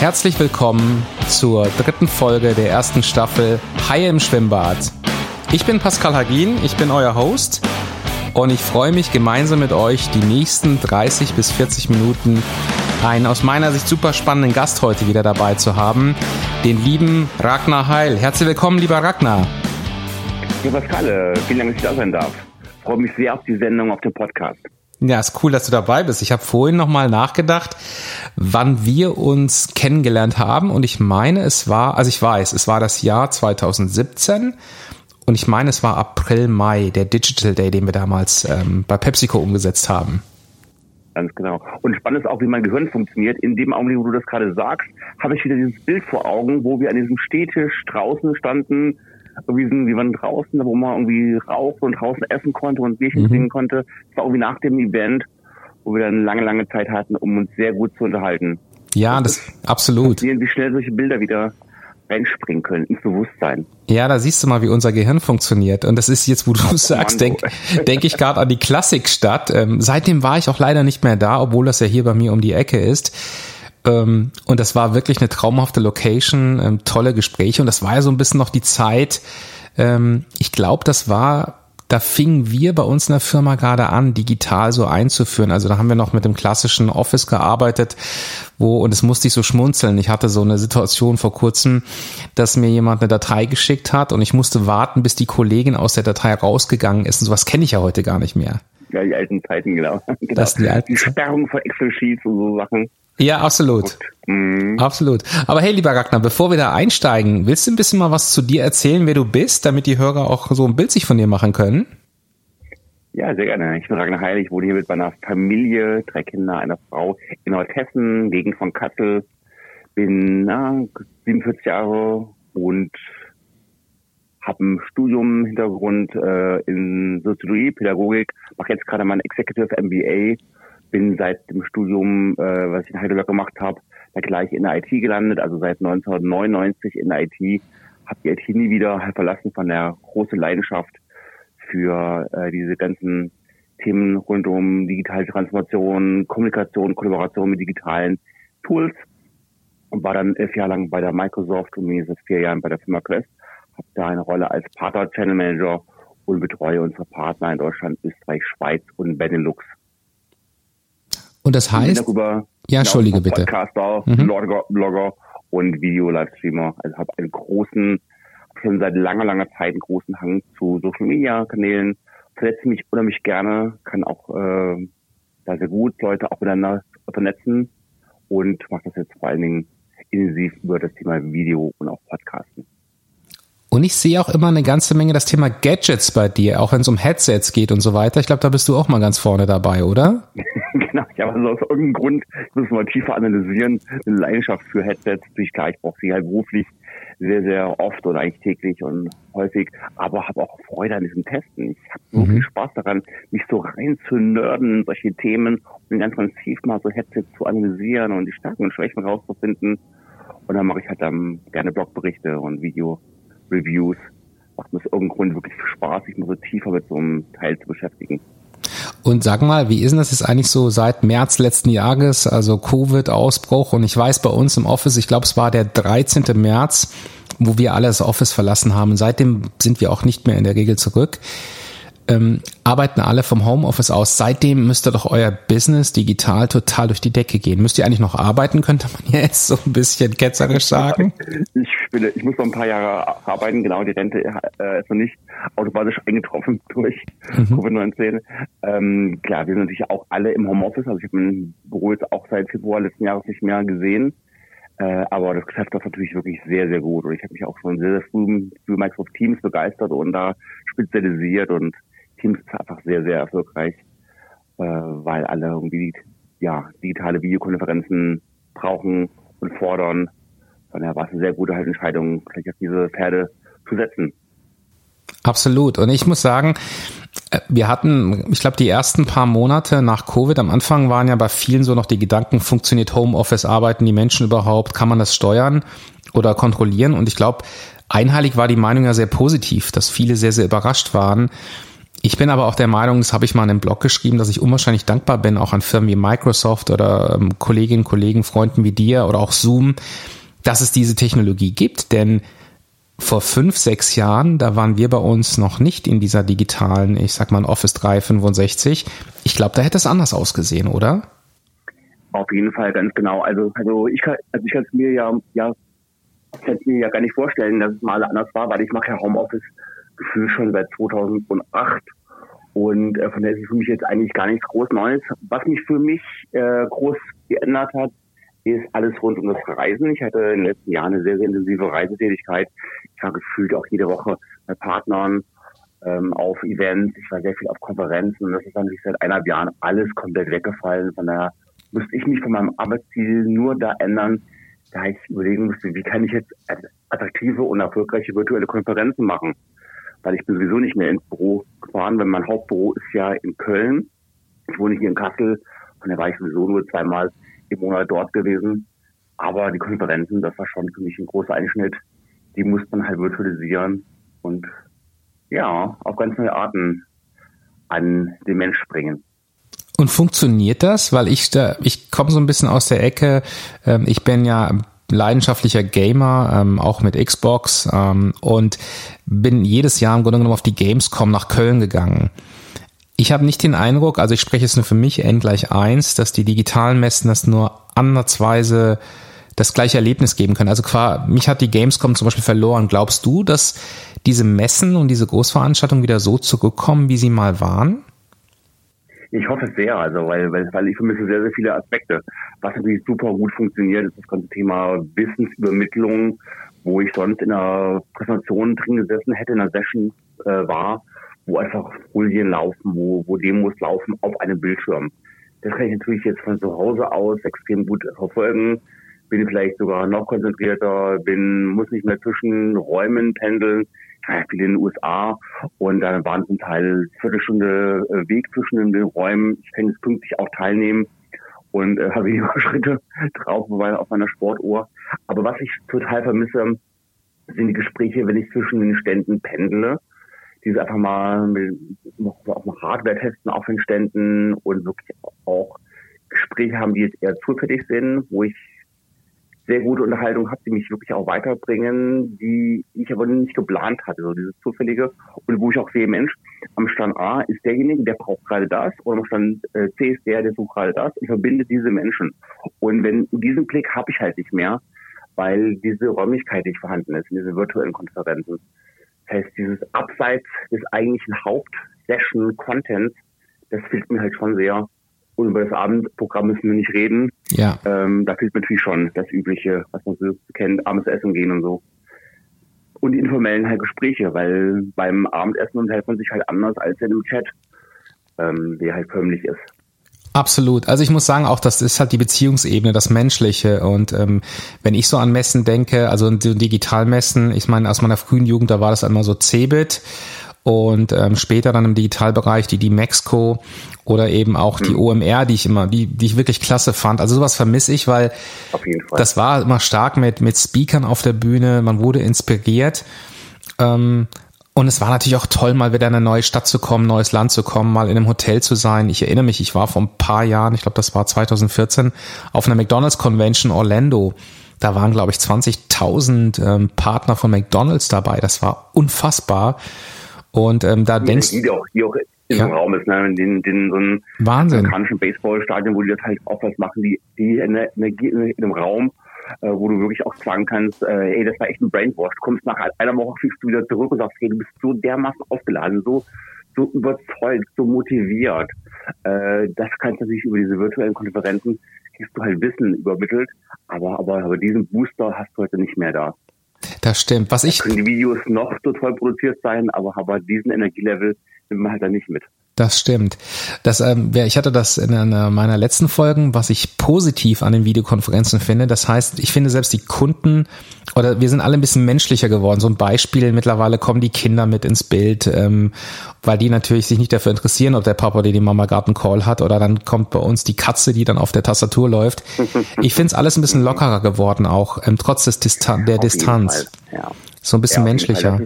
Herzlich willkommen zur dritten Folge der ersten Staffel Haie im Schwimmbad. Ich bin Pascal Hagin, ich bin euer Host und ich freue mich gemeinsam mit euch die nächsten 30 bis 40 Minuten einen aus meiner Sicht super spannenden Gast heute wieder dabei zu haben, den lieben Ragnar Heil. Herzlich willkommen, lieber Ragnar. Ja, Pascal, vielen Dank, dass ich da sein darf. Ich freue mich sehr auf die Sendung, auf den Podcast. Ja, ist cool, dass du dabei bist. Ich habe vorhin nochmal nachgedacht, wann wir uns kennengelernt haben. Und ich meine, es war, also ich weiß, es war das Jahr 2017. Und ich meine, es war April, Mai, der Digital Day, den wir damals ähm, bei PepsiCo umgesetzt haben. Ganz genau. Und spannend ist auch, wie mein Gehirn funktioniert. In dem Augenblick, wo du das gerade sagst, habe ich wieder dieses Bild vor Augen, wo wir an diesem Stehtisch draußen standen, irgendwie wir waren draußen, wo man irgendwie rauchen und draußen essen konnte und Bierchen mhm. trinken konnte. Das war irgendwie nach dem Event, wo wir dann lange, lange Zeit hatten, um uns sehr gut zu unterhalten. Ja, das, das absolut. Wie schnell solche Bilder wieder reinspringen können ins Bewusstsein. Ja, da siehst du mal, wie unser Gehirn funktioniert. Und das ist jetzt, wo du Ach, sagst, denke denk ich gerade an die Klassikstadt. Ähm, seitdem war ich auch leider nicht mehr da, obwohl das ja hier bei mir um die Ecke ist. Ähm, und das war wirklich eine traumhafte Location, ähm, tolle Gespräche. Und das war ja so ein bisschen noch die Zeit, ähm, ich glaube, das war da fingen wir bei uns in der Firma gerade an, digital so einzuführen. Also da haben wir noch mit dem klassischen Office gearbeitet, wo, und es musste ich so schmunzeln. Ich hatte so eine Situation vor kurzem, dass mir jemand eine Datei geschickt hat und ich musste warten, bis die Kollegin aus der Datei rausgegangen ist. Und sowas kenne ich ja heute gar nicht mehr. Ja, die alten Zeiten, genau. genau. Das die, alten die Sperrung von Excel-Sheets und so Sachen. Ja, absolut. Mhm. Absolut. Aber hey, lieber Ragnar, bevor wir da einsteigen, willst du ein bisschen mal was zu dir erzählen, wer du bist, damit die Hörer auch so ein Bild sich von dir machen können? Ja, sehr gerne. Ich bin Ragnar Heil. Ich wohne hier mit meiner Familie, drei Kinder, einer Frau in Nordhessen, Gegend von Kassel. Bin na, 47 Jahre und habe ein Studium Hintergrund äh, in Soziologie, Pädagogik, mache jetzt gerade mein Executive MBA bin seit dem Studium, äh, was ich in Heidelberg gemacht habe, da gleich in der IT gelandet, also seit 1999 in der IT, habe die IT nie wieder verlassen von der großen Leidenschaft für äh, diese ganzen Themen rund um digitale Transformation, Kommunikation, Kollaboration mit digitalen Tools. Und war dann elf Jahre lang bei der Microsoft und bin jetzt vier Jahren bei der Firma Quest, habe da eine Rolle als Partner Channel Manager und betreue unsere Partner in Deutschland, Österreich, Schweiz und Benelux. Und das heißt? Darüber, ja, entschuldige bitte. Podcaster, mhm. Blogger, Blogger und Video-Livestreamer. Also habe einen großen, schon seit langer, langer Zeit einen großen Hang zu Social-Media-Kanälen. Vernetze mich unheimlich gerne, kann auch äh, da sehr gut Leute auch miteinander vernetzen und mache das jetzt vor allen Dingen intensiv über das Thema Video und auch Podcasten. Und ich sehe auch immer eine ganze Menge das Thema Gadgets bei dir, auch wenn es um Headsets geht und so weiter. Ich glaube, da bist du auch mal ganz vorne dabei, oder? genau, ja, also aus irgendeinem Grund, ich muss mal tiefer analysieren, eine Leidenschaft für Headsets. Natürlich klar, ich brauche sie halt beruflich sehr, sehr oft oder eigentlich täglich und häufig, aber habe auch Freude an diesem Testen. Ich habe so mhm. viel Spaß daran, mich so rein zu nörden in solche Themen und ganz, ganz tief mal so Headsets zu analysieren und die Stärken und Schwächen rauszufinden. Und dann mache ich halt dann gerne Blogberichte und Video Reviews. Macht mir aus irgendeinem Grund wirklich Spaß, sich mal so tiefer mit so einem Teil zu beschäftigen. Und sag mal, wie ist denn das jetzt eigentlich so seit März letzten Jahres, also Covid-Ausbruch? Und ich weiß bei uns im Office, ich glaube, es war der 13. März, wo wir alle das Office verlassen haben. Seitdem sind wir auch nicht mehr in der Regel zurück ähm, arbeiten alle vom Homeoffice aus. Seitdem müsste doch euer Business digital total durch die Decke gehen. Müsst ihr eigentlich noch arbeiten, könnte man jetzt so ein bisschen ketzerisch sagen? Ich, bin, ich muss noch ein paar Jahre arbeiten, genau, die Rente äh, ist noch nicht automatisch eingetroffen durch mhm. Covid-19. Ähm, klar, wir sind natürlich auch alle im Homeoffice, also ich habe mein Büro jetzt auch seit Februar letzten Jahres nicht mehr gesehen. Äh, aber das Geschäft ist natürlich wirklich sehr, sehr gut. Und ich habe mich auch schon sehr, sehr früh für Microsoft Teams begeistert und da spezialisiert und Teams ist einfach sehr, sehr erfolgreich, äh, weil alle irgendwie ja, digitale Videokonferenzen brauchen und fordern. Von daher war es eine sehr gute Entscheidung, gleich auf diese Pferde zu setzen. Absolut. Und ich muss sagen, äh, wir hatten, ich glaube, die ersten paar Monate nach Covid, am Anfang waren ja bei vielen so noch die Gedanken, funktioniert Homeoffice, arbeiten die Menschen überhaupt, kann man das steuern oder kontrollieren? Und ich glaube, einheilig war die Meinung ja sehr positiv, dass viele sehr, sehr überrascht waren, Ich bin aber auch der Meinung, das habe ich mal in einem Blog geschrieben, dass ich unwahrscheinlich dankbar bin, auch an Firmen wie Microsoft oder ähm, Kolleginnen, Kollegen, Freunden wie dir oder auch Zoom, dass es diese Technologie gibt. Denn vor fünf, sechs Jahren, da waren wir bei uns noch nicht in dieser digitalen, ich sag mal Office 365. Ich glaube, da hätte es anders ausgesehen, oder? Auf jeden Fall, ganz genau. Also, also ich kann, also ich kann es mir ja, ja, kann es mir ja gar nicht vorstellen, dass es mal anders war, weil ich mache ja Homeoffice Gefühl schon seit 2008 und äh, von daher ist für mich jetzt eigentlich gar nichts groß Neues. Was mich für mich äh, groß geändert hat, ist alles rund um das Reisen. Ich hatte in den letzten Jahren eine sehr, sehr intensive Reisetätigkeit. Ich war gefühlt auch jede Woche bei Partnern ähm, auf Events. Ich war sehr viel auf Konferenzen und das ist natürlich seit eineinhalb Jahren alles komplett weggefallen. Von daher müsste ich mich von meinem Arbeitsziel nur da ändern, da ich überlegen musste, wie kann ich jetzt attraktive und erfolgreiche virtuelle Konferenzen machen. Weil ich bin sowieso nicht mehr ins Büro gefahren, weil mein Hauptbüro ist ja in Köln. Ich wohne hier in Kassel, von daher war ich sowieso nur zweimal im Monat dort gewesen. Aber die Konferenzen, das war schon für mich ein großer Einschnitt. Die musste man halt virtualisieren und ja, auf ganz neue Arten an den Mensch bringen. Und funktioniert das? Weil ich da, ich komme so ein bisschen aus der Ecke. Ähm, ich bin ja leidenschaftlicher Gamer, ähm, auch mit Xbox ähm, und bin jedes Jahr im Grunde genommen auf die Gamescom nach Köln gegangen. Ich habe nicht den Eindruck, also ich spreche jetzt nur für mich n gleich eins, dass die digitalen Messen das nur ansatzweise das gleiche Erlebnis geben können. Also qua, mich hat die Gamescom zum Beispiel verloren. Glaubst du, dass diese Messen und diese Großveranstaltungen wieder so zurückkommen, wie sie mal waren? Ich hoffe sehr, also weil, weil, weil ich vermisse sehr, sehr viele Aspekte. Was natürlich super gut funktioniert, ist das ganze Thema Wissensübermittlung, wo ich sonst in einer Präsentation drin gesessen hätte, in einer Session äh, war, wo einfach Folien laufen, wo, wo Demos laufen auf einem Bildschirm. Das kann ich natürlich jetzt von zu Hause aus extrem gut verfolgen. Bin vielleicht sogar noch konzentrierter, bin, muss nicht mehr zwischen Räumen pendeln. Ich viel in den USA und dann waren zum Teil Viertelstunde äh, Weg zwischen den Räumen. Ich kann jetzt pünktlich auch teilnehmen und äh, habe weniger Schritte drauf auf meiner Sportuhr. Aber was ich total vermisse, sind die Gespräche, wenn ich zwischen den Ständen pendele diese einfach mal mit, auch mal Hardware testen auf den Ständen und wirklich auch Gespräche haben, die jetzt eher zufällig sind, wo ich sehr gute Unterhaltung habe, die mich wirklich auch weiterbringen, die ich aber nicht geplant hatte, so dieses zufällige und wo ich auch sehe, Mensch, am Stand A ist derjenige, der braucht gerade das und am Stand äh, C ist der, der sucht gerade das und verbinde diese Menschen. Und wenn diesen Blick habe ich halt nicht mehr, weil diese Räumlichkeit nicht vorhanden ist in diesen virtuellen Konferenzen heißt, dieses Abseits des eigentlichen Hauptsession-Contents, das fehlt mir halt schon sehr. Und über das Abendprogramm müssen wir nicht reden. Ja. Ähm, da fehlt natürlich schon das Übliche, was man so kennt, abends essen gehen und so. Und die informellen halt Gespräche, weil beim Abendessen unterhält man sich halt anders als in einem Chat, ähm, der halt förmlich ist. Absolut. Also ich muss sagen, auch das ist halt die Beziehungsebene, das Menschliche. Und ähm, wenn ich so an Messen denke, also Digitalmessen, ich meine, aus meiner frühen Jugend, da war das einmal so Cebit und ähm, später dann im Digitalbereich die die Mexco oder eben auch die mhm. OMR, die ich immer, die, die ich wirklich klasse fand. Also sowas vermisse ich, weil das war immer stark mit mit Speakern auf der Bühne. Man wurde inspiriert. Ähm, und es war natürlich auch toll, mal wieder in eine neue Stadt zu kommen, neues Land zu kommen, mal in einem Hotel zu sein. Ich erinnere mich, ich war vor ein paar Jahren, ich glaube, das war 2014, auf einer McDonald's Convention Orlando. Da waren, glaube ich, 20.000 ähm, Partner von McDonald's dabei. Das war unfassbar. Und ähm, da denkst du. Die auch, die auch im ja. Raum ist, ne? in, den, den, so einem Wahnsinn. amerikanischen Baseballstadion, wo die das halt auch was machen, die, die Energie in, in einem Raum äh, wo du wirklich auch sagen kannst, äh, ey, das war echt ein Brainwash. Du kommst nach einer Woche, fliegst du wieder zurück und sagst, hey, du bist so dermaßen aufgeladen, so, so überzeugt, so motiviert. Äh, das kannst du natürlich über diese virtuellen Konferenzen, kriegst du halt Wissen übermittelt, aber, aber, aber diesen Booster hast du heute nicht mehr da. Das stimmt. Was ich. Da können die Videos noch so toll produziert sein, aber, aber diesen Energielevel nimmt man halt da nicht mit. Das stimmt. Das, ähm, ich hatte das in einer meiner letzten Folgen, was ich positiv an den Videokonferenzen finde. Das heißt, ich finde selbst die Kunden oder wir sind alle ein bisschen menschlicher geworden. So ein Beispiel, mittlerweile kommen die Kinder mit ins Bild, ähm, weil die natürlich sich nicht dafür interessieren, ob der Papa oder die Mama gerade einen Call hat oder dann kommt bei uns die Katze, die dann auf der Tastatur läuft. Ich finde es alles ein bisschen lockerer geworden, auch ähm, trotz des Distan der Distanz. Ja. So ein bisschen menschlicher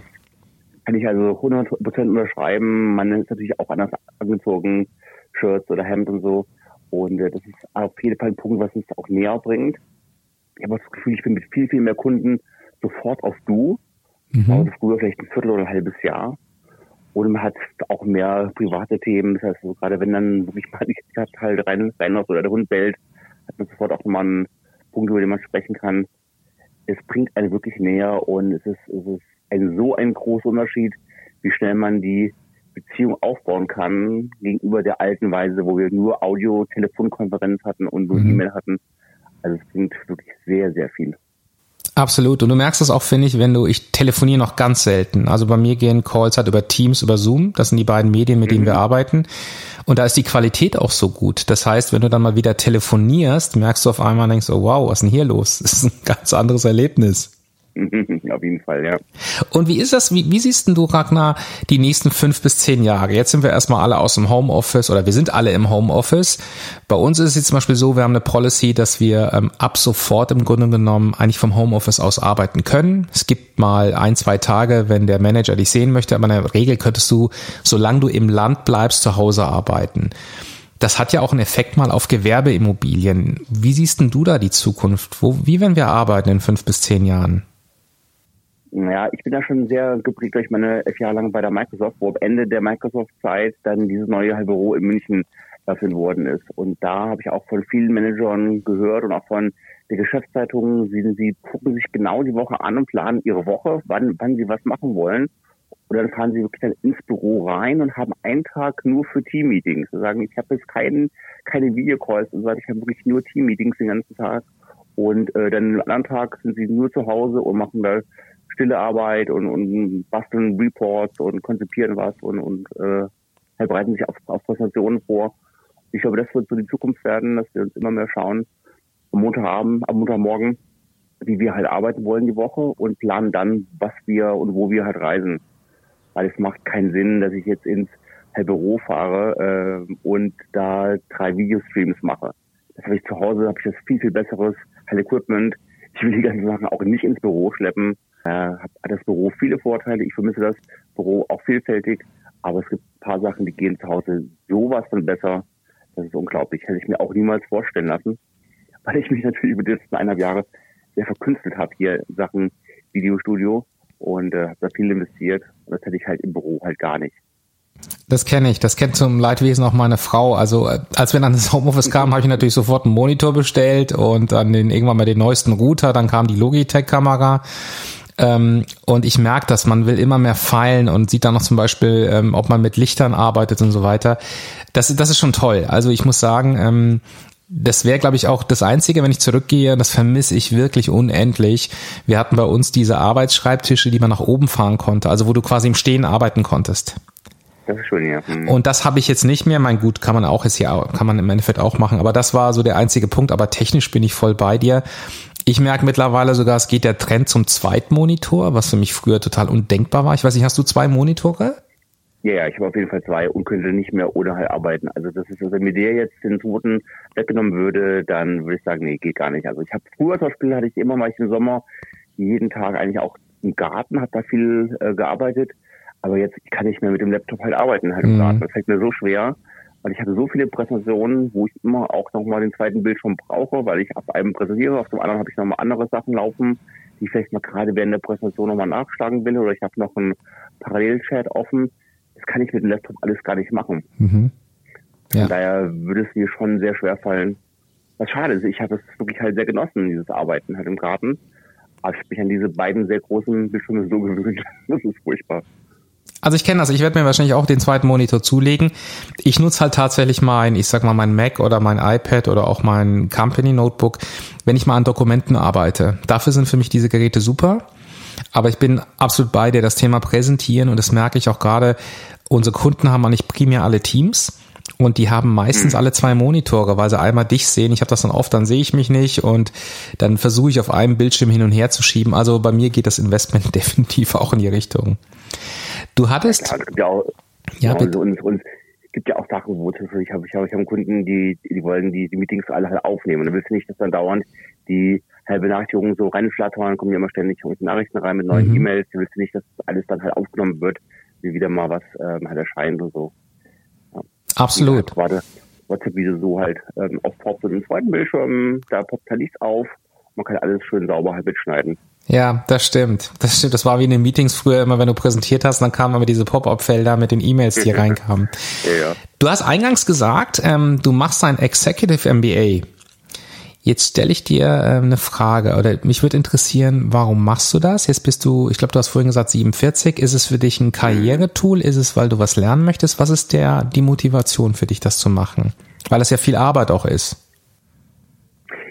kann ich also 100% unterschreiben. Man ist natürlich auch anders angezogen, Shirts oder Hemd und so. Und äh, das ist auf jeden Fall ein Punkt, was uns auch näher bringt. Ich habe das Gefühl, ich bin mit viel, viel mehr Kunden sofort auf Du. Mhm. Also früher vielleicht ein Viertel oder ein halbes Jahr. Und man hat auch mehr private Themen. Das heißt, so, gerade wenn dann wirklich mal die Stadt halt rein, rein oder der Hund bellt, hat man sofort auch nochmal einen Punkt, über den man sprechen kann. Es bringt einen wirklich näher und es ist, es ist ein, so ein großer Unterschied, wie schnell man die Beziehung aufbauen kann gegenüber der alten Weise, wo wir nur Audio-Telefonkonferenz hatten und nur mhm. E-Mail hatten. Also es bringt wirklich sehr, sehr viel. Absolut. Und du merkst das auch, finde ich, wenn du, ich telefoniere noch ganz selten. Also bei mir gehen Calls halt über Teams, über Zoom. Das sind die beiden Medien, mit denen mhm. wir arbeiten. Und da ist die Qualität auch so gut. Das heißt, wenn du dann mal wieder telefonierst, merkst du auf einmal, denkst, oh wow, was ist denn hier los? Das ist ein ganz anderes Erlebnis. Auf jeden Fall, ja. Und wie ist das, wie, wie siehst denn du, Ragnar, die nächsten fünf bis zehn Jahre? Jetzt sind wir erstmal alle aus dem Homeoffice oder wir sind alle im Homeoffice. Bei uns ist es jetzt zum Beispiel so, wir haben eine Policy, dass wir ähm, ab sofort im Grunde genommen eigentlich vom Homeoffice aus arbeiten können. Es gibt mal ein, zwei Tage, wenn der Manager dich sehen möchte, aber in der Regel könntest du, solange du im Land bleibst, zu Hause arbeiten. Das hat ja auch einen Effekt mal auf Gewerbeimmobilien. Wie siehst denn du da die Zukunft? Wo, wie werden wir arbeiten in fünf bis zehn Jahren? Naja, ich bin da schon sehr geprägt durch meine elf Jahre lang bei der Microsoft, wo am Ende der Microsoft-Zeit dann dieses neue Büro in München eröffnet worden ist. Und da habe ich auch von vielen Managern gehört und auch von der Geschäftszeitung, sie, sie gucken sich genau die Woche an und planen ihre Woche, wann, wann sie was machen wollen. Und dann fahren sie wirklich dann ins Büro rein und haben einen Tag nur für Teammeetings. Sie sagen, ich habe jetzt keinen, keine Videocalls und so weiter, ich habe wirklich nur Teammeetings den ganzen Tag. Und äh, dann am anderen Tag sind sie nur zu Hause und machen da stille Arbeit und, und basteln Reports und konzipieren was und, und äh, halt bereiten sich auf, auf Präsentationen vor. Ich glaube, das wird so die Zukunft werden, dass wir uns immer mehr schauen, am Montagabend, am Montagmorgen, wie wir halt arbeiten wollen die Woche und planen dann, was wir und wo wir halt reisen. Weil es macht keinen Sinn, dass ich jetzt ins halt Büro fahre äh, und da drei Videostreams mache. Das habe ich zu Hause, habe ich das viel, viel besseres halt Equipment. Ich will die ganzen Sachen auch nicht ins Büro schleppen äh, hat das Büro viele Vorteile. Ich vermisse das Büro auch vielfältig. Aber es gibt ein paar Sachen, die gehen zu Hause sowas von besser. Das ist unglaublich. Hätte ich mir auch niemals vorstellen lassen. Weil ich mich natürlich über die letzten eineinhalb Jahre sehr verkünstelt habe hier in Sachen Videostudio und äh, habe da viel investiert. Und das hätte ich halt im Büro halt gar nicht. Das kenne ich. Das kennt zum Leidwesen auch meine Frau. Also äh, als wir dann ins Homeoffice kamen, habe ich natürlich sofort einen Monitor bestellt und dann den irgendwann mal den neuesten Router. Dann kam die Logitech-Kamera ähm, und ich merke, dass man will immer mehr feilen und sieht dann noch zum Beispiel, ähm, ob man mit Lichtern arbeitet und so weiter. Das, das ist schon toll. Also ich muss sagen, ähm, das wäre, glaube ich, auch das Einzige, wenn ich zurückgehe, das vermisse ich wirklich unendlich. Wir hatten bei uns diese Arbeitsschreibtische, die man nach oben fahren konnte, also wo du quasi im Stehen arbeiten konntest. Das ist schön, ja. Mhm. Und das habe ich jetzt nicht mehr. Mein Gut, kann man auch jetzt hier, kann man im Endeffekt auch machen. Aber das war so der einzige Punkt. Aber technisch bin ich voll bei dir. Ich merke mittlerweile sogar, es geht der Trend zum Zweitmonitor, was für mich früher total undenkbar war. Ich weiß nicht, hast du zwei Monitore? Ja, ja, ich habe auf jeden Fall zwei und könnte nicht mehr ohne halt arbeiten. Also das ist, also wenn mir der jetzt den zweiten weggenommen würde, dann würde ich sagen, nee, geht gar nicht. Also ich habe früher zum Beispiel hatte ich immer mal im Sommer jeden Tag eigentlich auch im Garten, habe da viel äh, gearbeitet. Aber jetzt kann ich mehr mit dem Laptop halt arbeiten, halt im mhm. Garten. Das fällt mir so schwer weil ich hatte so viele Präsentationen, wo ich immer auch nochmal den zweiten Bildschirm brauche, weil ich auf einem präsentiere, auf dem anderen habe ich nochmal andere Sachen laufen, die ich vielleicht mal gerade während der Präsentation nochmal nachschlagen will oder ich habe noch einen Parallelchat offen. Das kann ich mit dem Laptop alles gar nicht machen. Mhm. Ja. Von daher würde es mir schon sehr schwer fallen. Was schade ist, ich habe es wirklich halt sehr genossen, dieses Arbeiten halt im Garten. Aber ich habe mich an diese beiden sehr großen Bildschirme so gewöhnt. Das ist furchtbar. Also ich kenne das, ich werde mir wahrscheinlich auch den zweiten Monitor zulegen. Ich nutze halt tatsächlich mein, ich sag mal, mein Mac oder mein iPad oder auch mein Company Notebook, wenn ich mal an Dokumenten arbeite. Dafür sind für mich diese Geräte super. Aber ich bin absolut bei dir, das Thema präsentieren und das merke ich auch gerade, unsere Kunden haben nicht primär alle Teams. Und die haben meistens mhm. alle zwei Monitore, weil sie einmal dich sehen. Ich habe das dann oft, dann sehe ich mich nicht und dann versuche ich auf einem Bildschirm hin und her zu schieben. Also bei mir geht das Investment definitiv auch in die Richtung. Du hattest. Ja, ja auch, ja, bitte. Und, und es gibt ja auch Sachen, wo ich habe ich habe ich hab Kunden, die die wollen die, die Meetings alle halt aufnehmen. Und dann willst du nicht, dass dann dauernd die halt Benachrichtigungen so reinflattern, kommen ja immer ständig Nachrichten rein mit neuen mhm. E-Mails. Du willst nicht, dass alles dann halt aufgenommen wird, wie wieder mal was ähm, halt erscheint und so. Ja. Absolut. Gerade WhatsApp wie so halt ähm, aufpoppt und im zweiten Bildschirm, da poppt halt nichts auf. Man kann alles schön sauber halt mitschneiden. Ja, das stimmt. Das stimmt. Das war wie in den Meetings früher immer, wenn du präsentiert hast, dann kamen immer diese Pop-up-Felder mit den E-Mails, die reinkamen. Ja, ja. Du hast eingangs gesagt, ähm, du machst ein Executive MBA. Jetzt stelle ich dir äh, eine Frage oder mich würde interessieren, warum machst du das? Jetzt bist du, ich glaube, du hast vorhin gesagt 47. Ist es für dich ein Karrieretool? Ist es, weil du was lernen möchtest? Was ist der die Motivation für dich, das zu machen? Weil es ja viel Arbeit auch ist.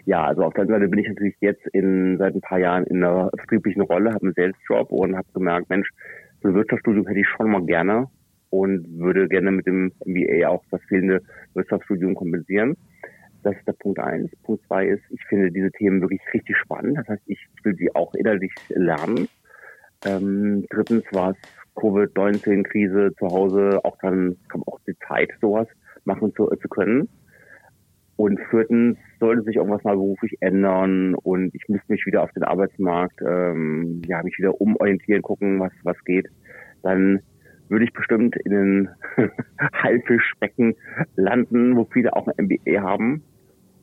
Ja, also auf der anderen Seite bin ich natürlich jetzt in seit ein paar Jahren in einer vertrieblichen Rolle, habe einen Sales-Job und habe gemerkt, Mensch, so ein Wirtschaftsstudium hätte ich schon mal gerne und würde gerne mit dem MBA auch das fehlende Wirtschaftsstudium kompensieren. Das ist der Punkt eins. Punkt zwei ist, ich finde diese Themen wirklich richtig spannend. Das heißt, ich will sie auch innerlich lernen. Ähm, drittens war es Covid-19-Krise zu Hause, auch dann kam auch die Zeit, sowas machen zu, zu können. Und viertens sollte sich irgendwas mal beruflich ändern und ich müsste mich wieder auf den Arbeitsmarkt, ähm, ja, mich wieder umorientieren, gucken, was, was geht. Dann würde ich bestimmt in den Haifischbecken landen, wo viele auch ein MBA haben.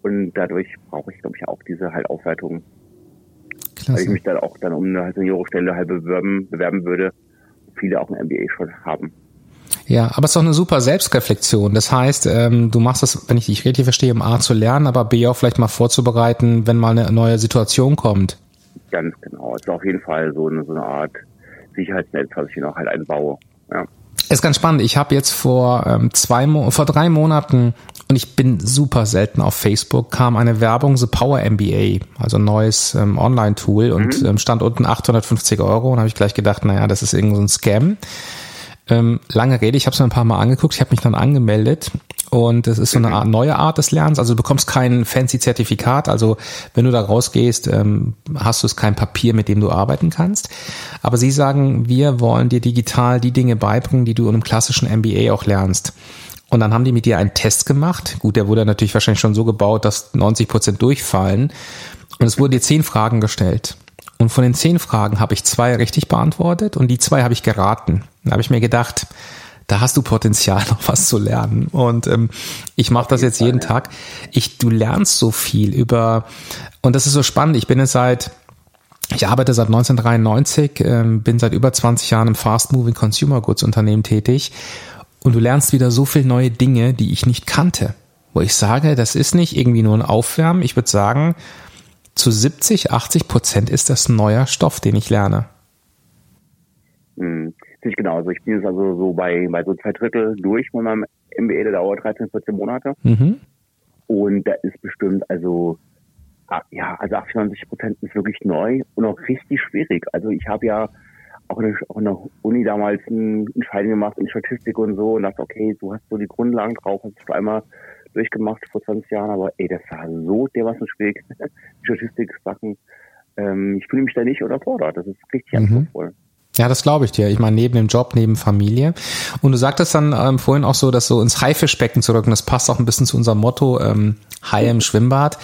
Und dadurch brauche ich, glaube ich, auch diese halt Aufwertung. Klasse. Weil ich mich dann auch dann um eine Seniorstelle halt bewerben, bewerben würde, viele auch ein MBA schon haben. Ja, aber es ist doch eine super Selbstreflexion. Das heißt, ähm, du machst das, wenn ich dich richtig verstehe, um A zu lernen, aber B auch vielleicht mal vorzubereiten, wenn mal eine neue Situation kommt. Ganz genau. Es ist auf jeden Fall so eine, so eine Art Sicherheitsnetz, was ich noch halt einbaue. Ja. Ist ganz spannend. Ich habe jetzt vor ähm, zwei Mo vor drei Monaten und ich bin super selten auf Facebook kam eine Werbung The Power MBA, also ein neues ähm, Online-Tool und mhm. ähm, stand unten 850 Euro und habe ich gleich gedacht, naja, das ist irgend so ein Scam. Ähm, lange Rede, ich habe es mir ein paar Mal angeguckt, ich habe mich dann angemeldet und es ist so eine Art, neue Art des Lernens. Also du bekommst kein fancy Zertifikat. Also wenn du da rausgehst, ähm, hast du es kein Papier, mit dem du arbeiten kannst. Aber sie sagen, wir wollen dir digital die Dinge beibringen, die du in einem klassischen MBA auch lernst. Und dann haben die mit dir einen Test gemacht. Gut, der wurde natürlich wahrscheinlich schon so gebaut, dass 90 Prozent durchfallen. Und es wurden dir zehn Fragen gestellt. Und von den zehn Fragen habe ich zwei richtig beantwortet und die zwei habe ich geraten. Da habe ich mir gedacht, da hast du Potenzial, noch was zu lernen. Und ähm, ich mache das jetzt jeden Tag. Ich, du lernst so viel über, und das ist so spannend. Ich bin jetzt seit, ich arbeite seit 1993, ähm, bin seit über 20 Jahren im Fast Moving Consumer Goods Unternehmen tätig. Und du lernst wieder so viel neue Dinge, die ich nicht kannte. Wo ich sage, das ist nicht irgendwie nur ein Aufwärmen. Ich würde sagen, zu 70, 80 Prozent ist das neuer Stoff, den ich lerne. Hm, nicht genau. Also ich bin jetzt also so bei, bei so zwei Drittel durch mit meinem MBA, der dauert 13, 14 Monate. Mhm. Und da ist bestimmt, also ah, ja, also 98 Prozent ist wirklich neu und auch richtig schwierig. Also ich habe ja auch in, der, auch in der Uni damals eine Entscheidung gemacht in Statistik und so und dachte, okay, du hast so die Grundlagen drauf, hast du einmal durchgemacht vor 20 Jahren, aber ey, das war so dermaßen schwierig, Statistik-Sachen. Ähm, ich fühle mich da nicht unterfordert. Das ist richtig mhm. anspruchsvoll. Ja, das glaube ich dir. Ich meine, neben dem Job, neben Familie. Und du sagtest dann ähm, vorhin auch so, dass so ins Haifischbecken zurück, und das passt auch ein bisschen zu unserem Motto, ähm, Hai im Schwimmbad.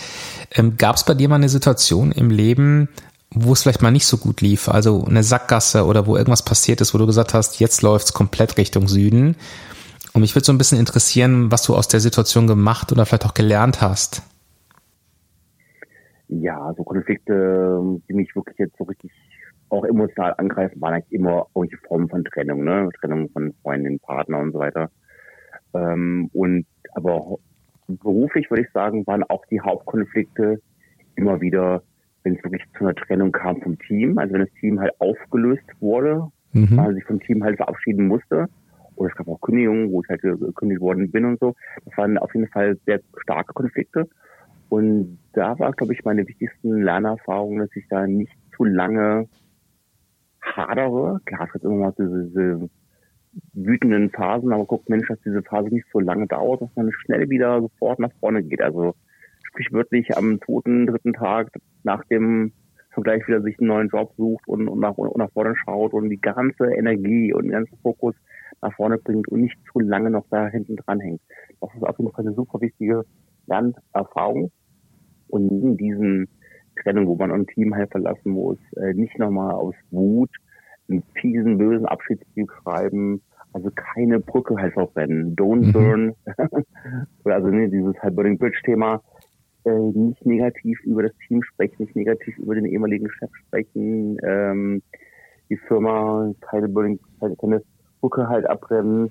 Ähm, Gab es bei dir mal eine Situation im Leben, wo es vielleicht mal nicht so gut lief? Also eine Sackgasse oder wo irgendwas passiert ist, wo du gesagt hast, jetzt läuft's komplett Richtung Süden. Und mich würde so ein bisschen interessieren, was du aus der Situation gemacht oder vielleicht auch gelernt hast. Ja, so Konflikte, die mich wirklich jetzt so richtig auch emotional angreifen, waren eigentlich immer irgendwelche Formen von Trennung, ne? Trennung von Freundinnen, Partner und so weiter. Ähm, und aber beruflich würde ich sagen, waren auch die Hauptkonflikte immer wieder, wenn es wirklich zu einer Trennung kam vom Team, also wenn das Team halt aufgelöst wurde, mhm. man sich vom Team halt verabschieden musste oder es gab auch Kündigungen, wo ich halt gekündigt worden bin und so. Das waren auf jeden Fall sehr starke Konflikte. Und da war, glaube ich, meine wichtigsten Lernerfahrungen, dass ich da nicht zu lange hadere. Klar, es gibt immer mal diese, diese wütenden Phasen, aber guckt, Mensch, dass diese Phase nicht so lange dauert, dass man schnell wieder sofort nach vorne geht. Also sprichwörtlich am toten dritten Tag nach dem Vergleich wieder sich einen neuen Job sucht und, und, nach, und nach vorne schaut und die ganze Energie und den ganzen Fokus nach vorne bringt und nicht zu lange noch da hinten dran hängt. Das ist auf jeden Fall eine super wichtige Lernerfahrung. Und neben diesen Trennung, wo man ein Team halt verlassen muss, äh, nicht nochmal aus Wut einen fiesen, bösen Abschiedsbrief schreiben, also keine Brücke halt verbrennen, don't mhm. burn, also ne, dieses halt Burning Bridge Thema, äh, nicht negativ über das Team sprechen, nicht negativ über den ehemaligen Chef sprechen, ähm, die Firma keine Burning, keine Brücke halt abbrennen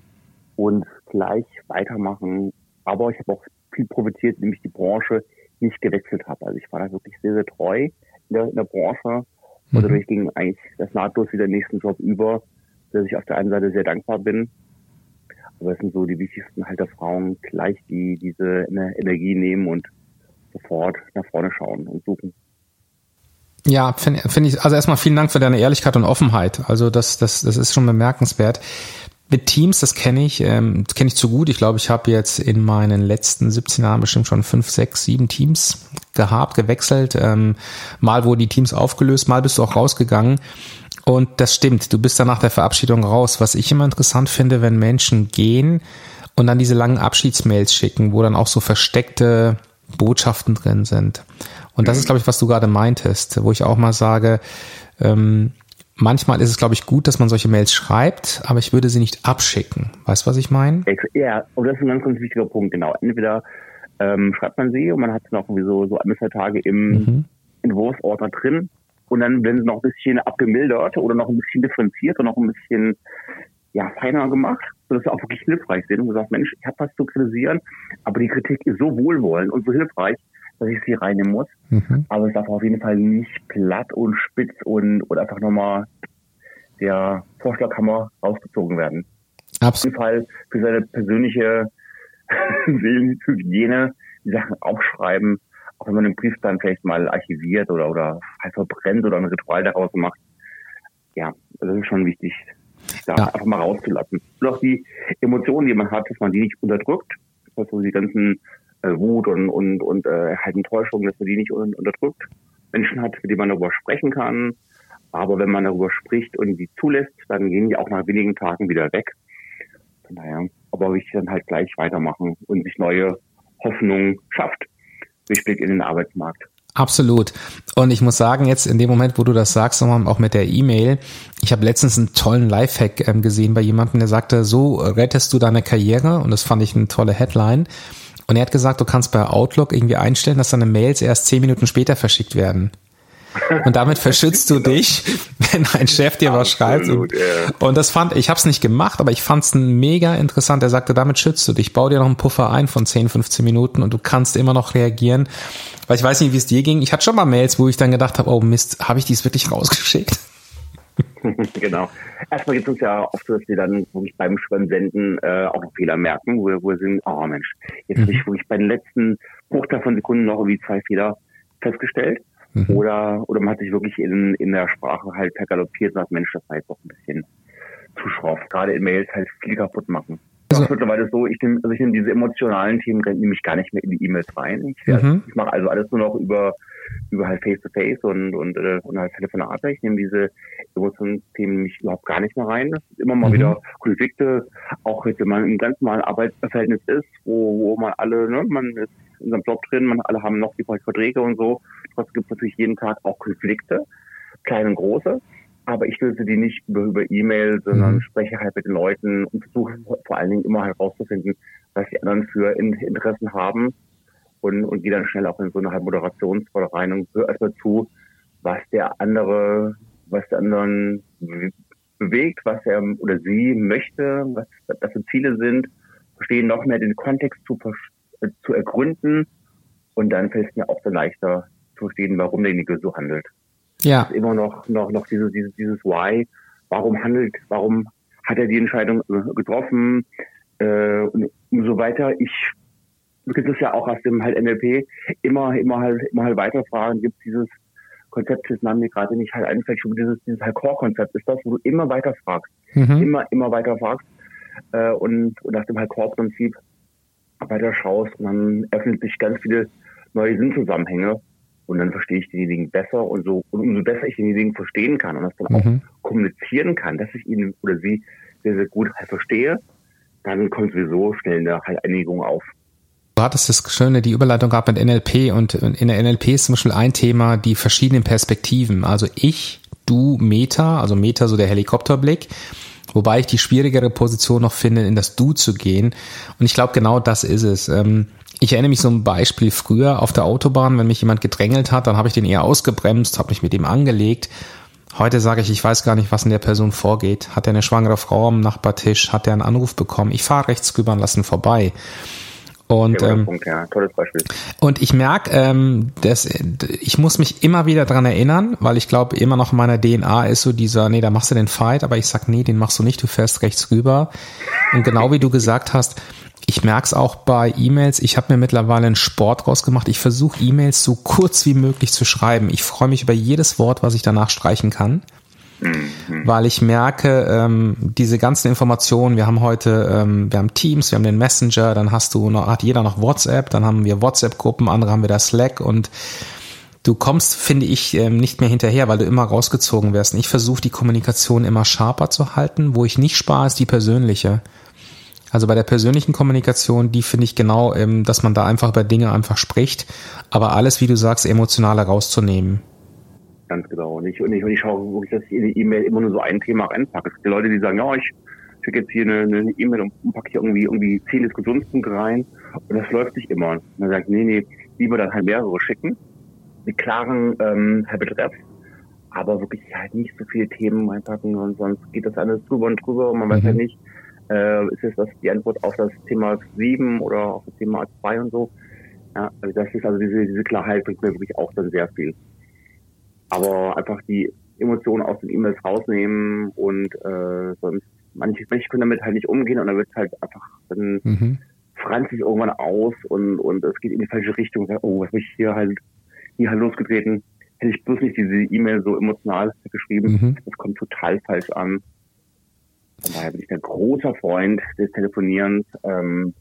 und gleich weitermachen. Aber ich habe auch viel profitiert, nämlich die Branche nicht gewechselt habe. Also ich war da wirklich sehr, sehr treu in der, in der Branche. Und dadurch mhm. ging eigentlich das nahtlos wieder den nächsten Job über, dass ich auf der einen Seite sehr dankbar bin. Aber es sind so die wichtigsten halt der Frauen gleich, die diese Energie nehmen und sofort nach vorne schauen und suchen. Ja, finde find ich, also erstmal vielen Dank für deine Ehrlichkeit und Offenheit. Also das, das, das ist schon bemerkenswert. Mit Teams, das kenne ich, ähm, kenne ich zu gut. Ich glaube, ich habe jetzt in meinen letzten 17 Jahren bestimmt schon fünf, sechs, sieben Teams gehabt, gewechselt. Ähm, mal wurden die Teams aufgelöst, mal bist du auch rausgegangen. Und das stimmt, du bist dann nach der Verabschiedung raus. Was ich immer interessant finde, wenn Menschen gehen und dann diese langen Abschiedsmails schicken, wo dann auch so versteckte Botschaften drin sind. Und das ist, glaube ich, was du gerade meintest, wo ich auch mal sage, ähm, manchmal ist es, glaube ich, gut, dass man solche Mails schreibt, aber ich würde sie nicht abschicken. Weißt du, was ich meine? Ja, und das ist ein ganz, ganz wichtiger Punkt, genau. Entweder ähm, schreibt man sie und man hat sie noch irgendwie so, so ein, zwei Tage im mhm. Entwurfsordner drin und dann werden sie noch ein bisschen abgemildert oder noch ein bisschen differenziert und noch ein bisschen ja, feiner gemacht, sodass sie auch wirklich hilfreich sind und gesagt, Mensch, ich habe was zu kritisieren, aber die Kritik ist so wohlwollend und so hilfreich, dass ich sie reinnehmen muss. Mhm. Aber es darf auf jeden Fall nicht platt und spitz und, und einfach nochmal der Vorschlaghammer rausgezogen werden. Absolut. Auf jeden Fall für seine persönliche Seelenhygiene die Sachen aufschreiben, auch wenn man den Brief dann vielleicht mal archiviert oder, oder halt verbrennt oder ein Ritual daraus macht. Ja, das ist schon wichtig, da ja. einfach mal rauszulassen. Und auch die Emotionen, die man hat, dass man die nicht unterdrückt. Also die ganzen Wut und, und, und äh, halt Enttäuschung, dass man die nicht unterdrückt. Menschen hat, mit denen man darüber sprechen kann. Aber wenn man darüber spricht und die zulässt, dann gehen die auch nach wenigen Tagen wieder weg. Von daher, aber wichtig dann halt gleich weitermachen und sich neue Hoffnung schafft. Wichtig in den Arbeitsmarkt. Absolut. Und ich muss sagen, jetzt in dem Moment, wo du das sagst, auch mit der E-Mail, ich habe letztens einen tollen Lifehack ähm, gesehen bei jemandem, der sagte, so rettest du deine Karriere. Und das fand ich eine tolle Headline. Und er hat gesagt, du kannst bei Outlook irgendwie einstellen, dass deine Mails erst zehn Minuten später verschickt werden. Und damit verschützt du dich, wenn ein Chef dir was schreibt. Und, und das fand, ich habe es nicht gemacht, aber ich fand es mega interessant. Er sagte, damit schützt du dich. Bau dir noch einen Puffer ein von 10, 15 Minuten und du kannst immer noch reagieren. Weil ich weiß nicht, wie es dir ging. Ich hatte schon mal Mails, wo ich dann gedacht habe, oh Mist, habe ich dies wirklich rausgeschickt? genau. Erstmal gibt es ja oft so, dass wir dann wirklich beim Schwimmen äh, auch noch Fehler merken, wo wir, wo wir sind, oh Mensch, jetzt mhm. habe ich wirklich bei den letzten Bruchteil von Sekunden noch irgendwie zwei Fehler festgestellt. Mhm. Oder, oder man hat sich wirklich in, in der Sprache halt vergaloppiert und sagt, Mensch, das war jetzt doch ein bisschen zu schroff. Gerade in Mails halt viel kaputt machen. Also, das ist mittlerweile so, ich nehme, also ich nehme diese emotionalen Themen nehme ich gar nicht mehr in die E-Mails rein. Ich, mhm. ich mache also alles nur noch über über halt Face-to-Face und, und, äh, und halt Telefonate. Ich nehme diese Emotionsthemen mich überhaupt gar nicht mehr rein. Das ist immer mal mhm. wieder Konflikte, auch wenn man im ganz normalen Arbeitsverhältnis ist, wo, wo man alle, ne, man ist in seinem Job drin, man alle haben noch die Verträge und so. Trotzdem gibt es natürlich jeden Tag auch Konflikte, kleine und große. Aber ich löse die nicht über, über E-Mail, sondern mhm. spreche halt mit den Leuten und versuche vor allen Dingen immer herauszufinden, was die anderen für Interessen haben und, und gehe dann schnell auch in so eine halt Moderationsrolle rein und höre erstmal zu, was der andere, was der anderen bewegt, was er oder sie möchte, was das für Ziele sind, verstehen noch mehr den Kontext zu, äh, zu ergründen und dann fällt es mir auch so leichter zu verstehen, warum derjenige so handelt. Ja. Immer noch, noch, noch dieses, dieses, dieses Why, warum handelt, warum hat er die Entscheidung äh, getroffen, äh, und umso weiter. Ich gibt es ja auch aus dem halt NLP immer, immer halt, immer halt weiterfragen, gibt es dieses Konzept, das Namen mir gerade nicht halt einfällt, dieses, dieses halt Core-Konzept ist das, wo du immer weiter fragst. Mhm. Immer, immer weiter fragst, äh, und, und nach dem halt Core-Prinzip weiter schaust und dann öffnen sich ganz viele neue Sinnzusammenhänge und dann verstehe ich denjenigen besser und so, und umso besser ich denjenigen verstehen kann und das dann mhm. auch kommunizieren kann, dass ich ihn oder sie sehr, sehr gut halt verstehe, dann kommt sowieso schnell eine halt Einigung auf. Du hattest das Schöne, die Überleitung gehabt mit NLP und in der NLP ist zum Beispiel ein Thema die verschiedenen Perspektiven. Also ich, du, Meta, also Meta so der Helikopterblick, wobei ich die schwierigere Position noch finde, in das Du zu gehen. Und ich glaube, genau das ist es. Ähm, ich erinnere mich so ein Beispiel früher auf der Autobahn, wenn mich jemand gedrängelt hat, dann habe ich den eher ausgebremst, habe mich mit ihm angelegt. Heute sage ich, ich weiß gar nicht, was in der Person vorgeht. Hat er eine schwangere Frau am Nachbartisch? Hat er einen Anruf bekommen? Ich fahre rechts rüber und lasse ihn vorbei. Und, ähm, Punkt, ja. Tolles Beispiel. und ich merke, ähm, dass ich muss mich immer wieder dran erinnern, weil ich glaube, immer noch in meiner DNA ist so dieser, nee, da machst du den Fight, aber ich sag, nee, den machst du nicht, du fährst rechts rüber. Und genau wie du gesagt hast, ich merke es auch bei E-Mails, ich habe mir mittlerweile einen Sport rausgemacht. Ich versuche E-Mails so kurz wie möglich zu schreiben. Ich freue mich über jedes Wort, was ich danach streichen kann. Mhm. Weil ich merke, ähm, diese ganzen Informationen, wir haben heute, ähm, wir haben Teams, wir haben den Messenger, dann hast du noch, hat jeder noch WhatsApp, dann haben wir WhatsApp-Gruppen, andere haben wir da Slack und du kommst, finde ich, ähm, nicht mehr hinterher, weil du immer rausgezogen wirst. Und ich versuche die Kommunikation immer sharper zu halten. Wo ich nicht spare, ist die persönliche. Also bei der persönlichen Kommunikation, die finde ich genau, ähm, dass man da einfach über Dinge einfach spricht, aber alles, wie du sagst, emotionaler rauszunehmen. Ganz genau. Und ich, und ich, und ich schaue wirklich, dass ich in die E-Mail immer nur so ein Thema reinpacke. Es gibt Leute, die sagen, ja, ich schicke jetzt hier eine E-Mail und packe hier irgendwie, irgendwie zehn Diskussionspunkte rein. Und das läuft nicht immer. Und dann sagt, nee, nee, lieber dann halt mehrere schicken. Mit klaren ähm, Betreff. Aber wirklich halt nicht so viele Themen reinpacken und sonst geht das alles drüber und drüber und man mhm. weiß ja halt nicht, äh, ist jetzt das die Antwort auf das Thema 7 oder auf das Thema 2 und so. Ja, also das ist also diese, diese Klarheit bringt mir wirklich auch dann sehr viel aber einfach die Emotionen aus den E-Mails rausnehmen und äh, sonst manche Menschen können damit halt nicht umgehen und dann wird halt einfach dann mhm. franzt sich irgendwann aus und und es geht in die falsche Richtung. Oh, was mich hier halt hier halt losgetreten. Hätte ich bloß nicht diese E-Mail so emotional geschrieben. Mhm. Das kommt total falsch an. Von daher bin ich ein großer Freund des Telefonierens, ähm,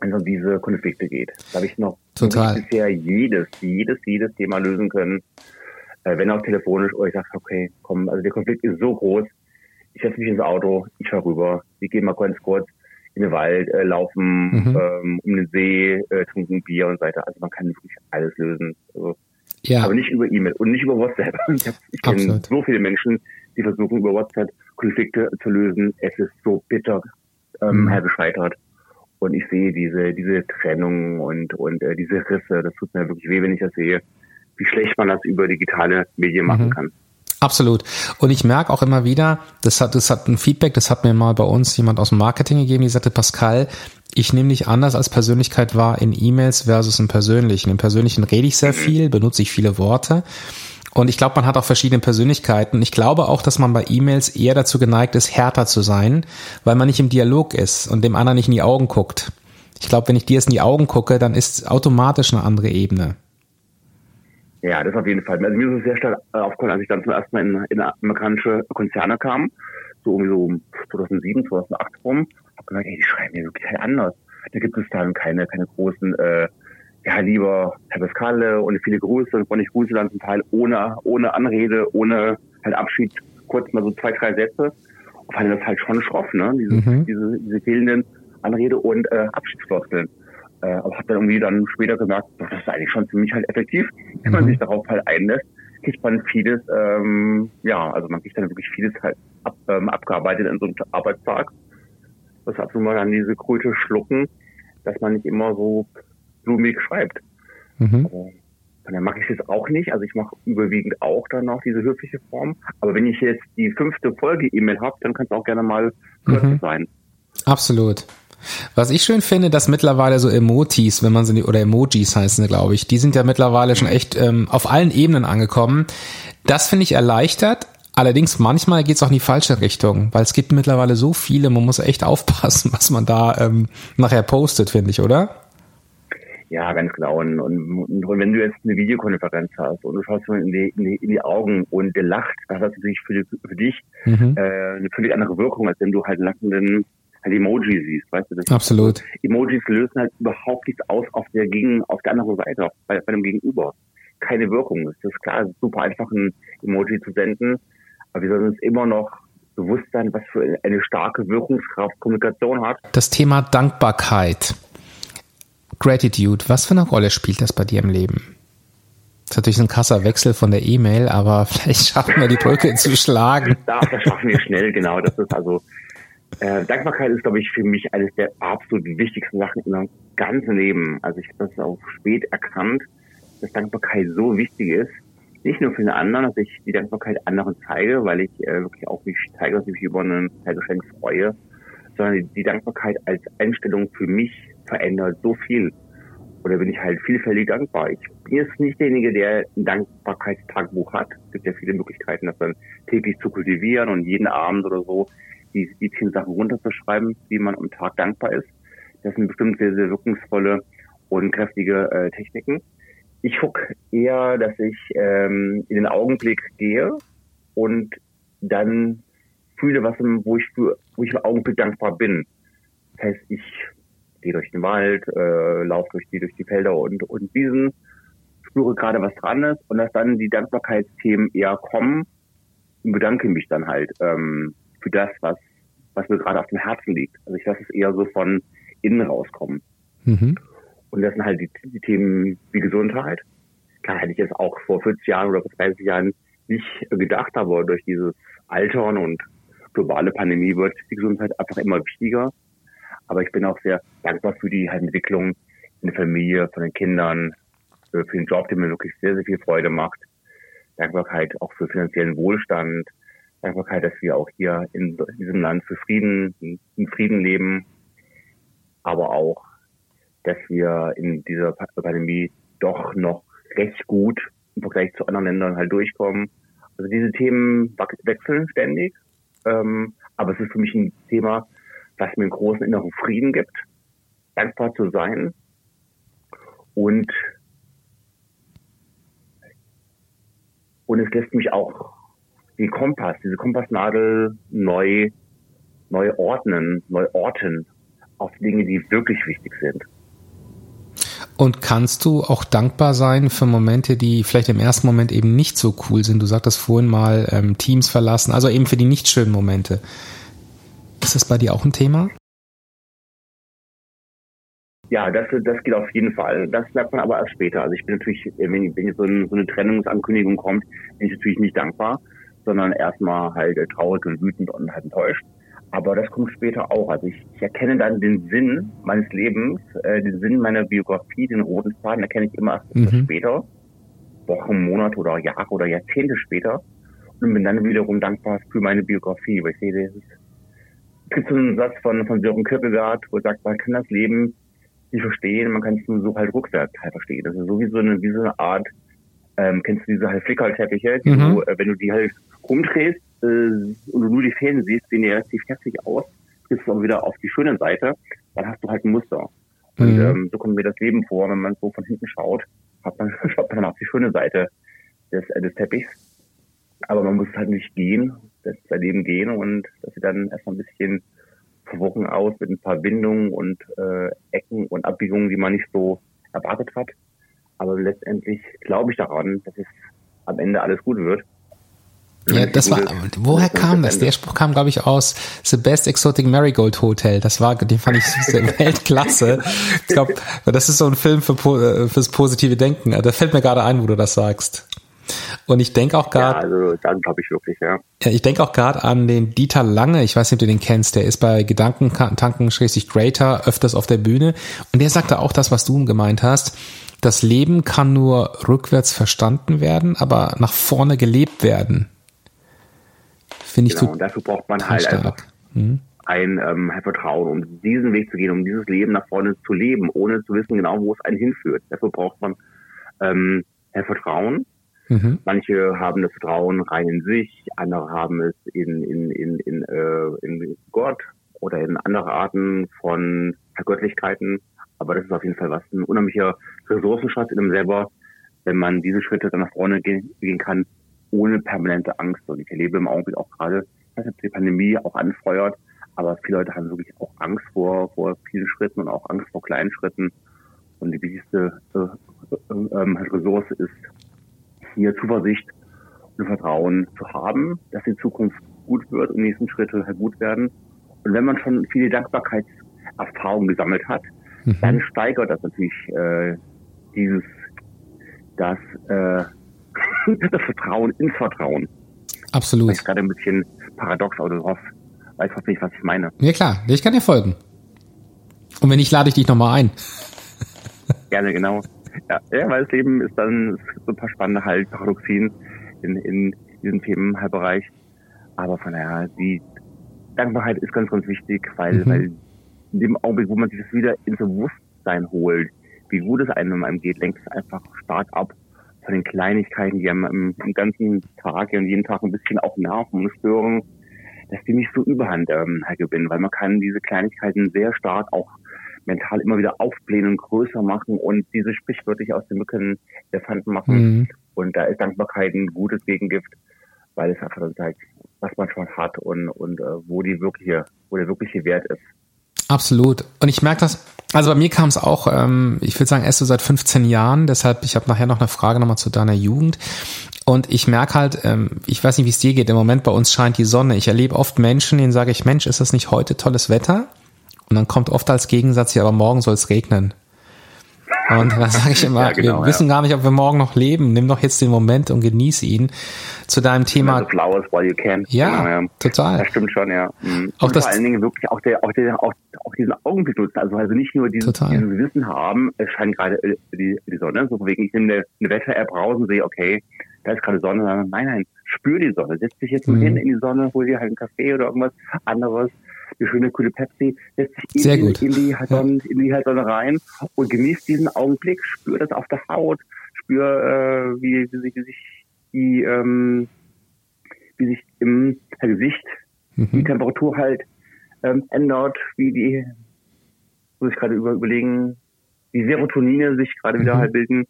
wenn es um diese Konflikte geht. Da habe ich noch Total. bisher jedes, jedes, jedes Thema lösen können äh, wenn auch telefonisch, oder ich sage, okay, komm, also der Konflikt ist so groß, ich setze mich ins Auto, ich fahre rüber, wir gehen mal ganz kurz in den Wald, äh, laufen mhm. ähm, um den See, äh, trinken Bier und so weiter. Also man kann wirklich alles lösen. Also, ja. Aber nicht über E-Mail und nicht über WhatsApp. Ich, ich kenne so viele Menschen, die versuchen über WhatsApp Konflikte zu lösen. Es ist so bitter ähm, mhm. gescheitert. Und ich sehe diese, diese Trennung und, und äh, diese Risse. Das tut mir wirklich weh, wenn ich das sehe wie schlecht man das über digitale Medien machen mhm. kann. Absolut. Und ich merke auch immer wieder, das hat, das hat ein Feedback, das hat mir mal bei uns jemand aus dem Marketing gegeben, die sagte, Pascal, ich nehme dich anders als Persönlichkeit wahr in E-Mails versus im Persönlichen. Im Persönlichen rede ich sehr mhm. viel, benutze ich viele Worte. Und ich glaube, man hat auch verschiedene Persönlichkeiten. Ich glaube auch, dass man bei E-Mails eher dazu geneigt ist, härter zu sein, weil man nicht im Dialog ist und dem anderen nicht in die Augen guckt. Ich glaube, wenn ich dir jetzt in die Augen gucke, dann ist automatisch eine andere Ebene. Ja, das auf jeden Fall. Also mir ist es sehr stark äh, aufgefallen, als ich dann zum ersten Mal in, in amerikanische Konzerne kam, so irgendwie so 2007, 2008 rum, habe gemerkt, ey, die schreiben ja wirklich anders. Da gibt es dann keine, keine großen, äh, ja, lieber Herr Pascale und viele Grüße und ich grüße dann zum Teil ohne, ohne Anrede, ohne halt Abschied, kurz mal so zwei, drei Sätze. Und fand das halt schon schroff, ne? Diese, mhm. diese, diese fehlenden Anrede und äh, Abschiedsfloskeln. Äh, aber habe dann irgendwie dann später gemerkt, das ist eigentlich schon ziemlich halt effektiv. Wenn man mhm. sich darauf halt einlässt, kriegt man vieles, ähm, ja, also man kriegt dann wirklich vieles halt ab, ähm, abgearbeitet in so einem Arbeitstag. Das hat nun mal dann diese Kröte schlucken, dass man nicht immer so blumig schreibt. Mhm. Also, dann mache ich es auch nicht. Also ich mache überwiegend auch dann noch diese höfliche Form. Aber wenn ich jetzt die fünfte Folge E-Mail habe, dann kann es auch gerne mal kürzer mhm. sein. Absolut. Was ich schön finde, dass mittlerweile so Emojis, wenn man sie oder Emojis heißen glaube ich, die sind ja mittlerweile schon echt ähm, auf allen Ebenen angekommen. Das finde ich erleichtert. Allerdings manchmal geht es auch in die falsche Richtung, weil es gibt mittlerweile so viele, man muss echt aufpassen, was man da ähm, nachher postet, finde ich, oder? Ja, ganz genau. Und, und, und, wenn du jetzt eine Videokonferenz hast und du schaust mir in die, in die, in die Augen und der lacht, das hat natürlich für, für dich mhm. äh, eine völlig andere Wirkung, als wenn du halt lachenden halt Emojis siehst, weißt du? Das Absolut. Emojis lösen halt überhaupt nichts aus auf der gegen, auf der anderen Seite, bei, bei dem Gegenüber. Keine Wirkung. Es ist klar, es ist super einfach, ein Emoji zu senden, aber wir sollen uns immer noch bewusst sein, was für eine starke Wirkungskraft Kommunikation hat. Das Thema Dankbarkeit. Gratitude, was für eine Rolle spielt das bei dir im Leben? Das ist natürlich ein krasser Wechsel von der E-Mail, aber vielleicht schaffen wir die Brücke zu schlagen. Da, das schaffen wir schnell, genau. Das ist also, äh, Dankbarkeit ist, glaube ich, für mich eines der absolut wichtigsten Sachen in meinem ganzen Leben. Also ich habe das auch spät erkannt, dass Dankbarkeit so wichtig ist. Nicht nur für den anderen, dass ich die Dankbarkeit anderen zeige, weil ich äh, wirklich auch mich zeige, dass ich mich über ein Geschenk freue, sondern die Dankbarkeit als Einstellung für mich verändert so viel. Oder bin ich halt vielfältig dankbar. Ich bin jetzt nicht derjenige, der ein Dankbarkeitstagebuch hat. Es gibt ja viele Möglichkeiten, das dann täglich zu kultivieren und jeden Abend oder so die, die zehn Sachen runterzuschreiben, wie man am Tag dankbar ist. Das sind bestimmt sehr, sehr wirkungsvolle und kräftige äh, Techniken. Ich gucke eher, dass ich ähm, in den Augenblick gehe und dann fühle, was wo ich für, wo ich im Augenblick dankbar bin. Das heißt, ich gehe durch den Wald, äh, laufe durch die durch die Felder und und Wiesen, spüre gerade, was dran ist und dass dann die Dankbarkeitsthemen eher kommen und bedanke mich dann halt ähm, für das, was was mir gerade auf dem Herzen liegt. Also ich lasse es eher so von innen rauskommen. Mhm. Und das sind halt die, die Themen wie Gesundheit. Klar hätte ich jetzt auch vor 40 Jahren oder vor 30 Jahren nicht gedacht, aber durch dieses Altern und globale Pandemie wird die Gesundheit einfach immer wichtiger. Aber ich bin auch sehr dankbar für die halt Entwicklung in der Familie, von den Kindern, für den Job, der mir wirklich sehr, sehr viel Freude macht. Dankbarkeit auch für finanziellen Wohlstand. Dankbarkeit, dass wir auch hier in diesem Land für Frieden, in Frieden leben. Aber auch, dass wir in dieser Pandemie doch noch recht gut im Vergleich zu anderen Ländern halt durchkommen. Also diese Themen wechseln ständig. Ähm, aber es ist für mich ein Thema, was mir einen großen inneren Frieden gibt, dankbar zu sein und und es lässt mich auch den Kompass, diese Kompassnadel neu neu ordnen, neu orten auf Dinge, die wirklich wichtig sind. Und kannst du auch dankbar sein für Momente, die vielleicht im ersten Moment eben nicht so cool sind? Du sagtest vorhin mal ähm, Teams verlassen, also eben für die nicht schönen Momente. Ist das bei dir auch ein Thema? Ja, das, das geht auf jeden Fall. Das bleibt man aber erst später. Also ich bin natürlich, wenn, wenn so, ein, so eine Trennungsankündigung kommt, bin ich natürlich nicht dankbar, sondern erstmal halt traurig und wütend und halt enttäuscht. Aber das kommt später auch. Also ich, ich erkenne dann den Sinn meines Lebens, äh, den Sinn meiner Biografie, den roten Faden erkenne ich immer erst mhm. später. Wochen, Monate oder Jahre oder Jahrzehnte später. Und bin dann wiederum dankbar für meine Biografie, weil ich sehe, es gibt so einen Satz von, von Sören Kierkegaard, wo er sagt, man kann das Leben nicht verstehen, man kann es nur so halt rückwärts halt verstehen. Das ist so wie so eine, wie so eine Art, ähm, kennst du diese halt Flickerteppiche, die mhm. du, äh, wenn du die halt umdrehst, äh, und du nur die Fäden siehst, sehen die relativ heftig aus, gehst du aber wieder auf die schöne Seite, dann hast du halt ein Muster. Und mhm. ähm, so kommt mir das Leben vor, wenn man so von hinten schaut, hat man, schaut man auf die schöne Seite des, äh, des Teppichs. Aber man muss halt nicht gehen, das Leben gehen und das sieht dann erstmal ein bisschen verworren aus mit ein paar Windungen und äh, Ecken und Abbiegungen, die man nicht so erwartet hat. Aber letztendlich glaube ich daran, dass es am Ende alles gut wird. Ja, das war, woher kam das? Der Spruch kam, glaube ich, aus The Best Exotic Marigold Hotel. Das war, den fand ich Weltklasse. Ich glaube, das ist so ein Film für, äh, fürs positive Denken. Da fällt mir gerade ein, wo du das sagst. Und ich denke auch gerade. Ja, also dann glaube ich wirklich, ja. Ja, ich denke auch gerade an den Dieter Lange, ich weiß nicht, ob du den kennst, der ist bei Gedankentanken schließlich Greater öfters auf der Bühne. Und der sagte auch das, was du gemeint hast. Das Leben kann nur rückwärts verstanden werden, aber nach vorne gelebt werden. Finde ich genau, und dafür braucht man halt stark. einfach mhm. ein ähm, Vertrauen, um diesen Weg zu gehen, um dieses Leben nach vorne zu leben, ohne zu wissen genau, wo es einen hinführt. Dafür braucht man ähm, Vertrauen. Mhm. Manche haben das Vertrauen rein in sich, andere haben es in, in, in, in, äh, in Gott oder in andere Arten von Göttlichkeiten. Aber das ist auf jeden Fall was, ein unheimlicher Ressourcenschatz in einem selber, wenn man diese Schritte dann nach vorne gehen, gehen kann, ohne permanente Angst. Und ich erlebe im Augenblick auch gerade, dass die Pandemie auch anfeuert, aber viele Leute haben wirklich auch Angst vor, vor vielen Schritten und auch Angst vor kleinen Schritten. Und die wichtigste äh, äh, äh, Ressource ist hier Zuversicht und Vertrauen zu haben, dass die Zukunft gut wird und die nächsten Schritte halt gut werden. Und wenn man schon viele Dankbarkeitserfahrungen gesammelt hat, mhm. dann steigert das natürlich äh, dieses, das, äh, das Vertrauen ins Vertrauen. Absolut. Das ist gerade ein bisschen paradox, aber du hoffst, weißt hoffentlich, was ich meine. Ja klar, ich kann dir folgen. Und wenn nicht, lade ich dich nochmal ein. Gerne, genau. Ja, ja, weil das Leben ist dann so ein paar spannende halt Paradoxien in, in diesem Themenbereich. Aber von daher, die Dankbarkeit ist ganz, ganz wichtig, weil, mhm. weil in dem Augenblick, wo man sich das wieder ins Bewusstsein holt, wie gut es einem, einem geht, lenkt es einfach stark ab von den Kleinigkeiten, die einem im ganzen Tag und jeden Tag ein bisschen auch nerven und stören, dass die nicht so überhand ähm, gewinnen, weil man kann diese Kleinigkeiten sehr stark auch mental immer wieder aufblähen und größer machen und diese sprichwörtlich aus den Mücken Elefanten machen. Mhm. Und da ist Dankbarkeit ein gutes Gegengift, weil es einfach zeigt, was man schon hat und, und äh, wo die wirkliche, wo der wirkliche Wert ist. Absolut. Und ich merke das, also bei mir kam es auch, ähm, ich würde sagen, erst so seit 15 Jahren, deshalb, ich habe nachher noch eine Frage nochmal zu deiner Jugend. Und ich merke halt, ähm, ich weiß nicht, wie es dir geht, im Moment bei uns scheint die Sonne. Ich erlebe oft Menschen, denen sage ich, Mensch, ist das nicht heute tolles Wetter? Und dann kommt oft als Gegensatz, ja, aber morgen soll es regnen. Und da sage ich immer, ja, genau, wir wissen gar nicht, ob wir morgen noch leben. Nimm doch jetzt den Moment und genieß ihn. Zu deinem Thema. The flowers while you can. Ja, genau, ja, total. Das stimmt schon, ja. Mhm. Auch das, vor allen Dingen wirklich auch, der, auch, der, auch, auch diesen Augenblick nutzen. Also, also nicht nur dieses, dieses Wissen haben, es scheint gerade äh, die, die Sonne. So wegen, ich nehme eine, eine Wetter-App raus und sehe, okay, da ist gerade Sonne. Nein, nein, spür die Sonne. Setz dich jetzt mal mhm. hin in die Sonne, hol dir halt einen Kaffee oder irgendwas anderes die schöne kühle Pepsi, setzt sich Sehr in, gut. in die Heilsonne, in die Heilsonne rein und genießt diesen Augenblick, spür das auf der Haut, spür, äh, wie, wie, sich, wie sich die, ähm, wie sich im Gesicht mhm. die Temperatur halt ähm, ändert, wie die, muss ich gerade über, überlegen, wie Serotonine sich gerade mhm. wieder halt bilden.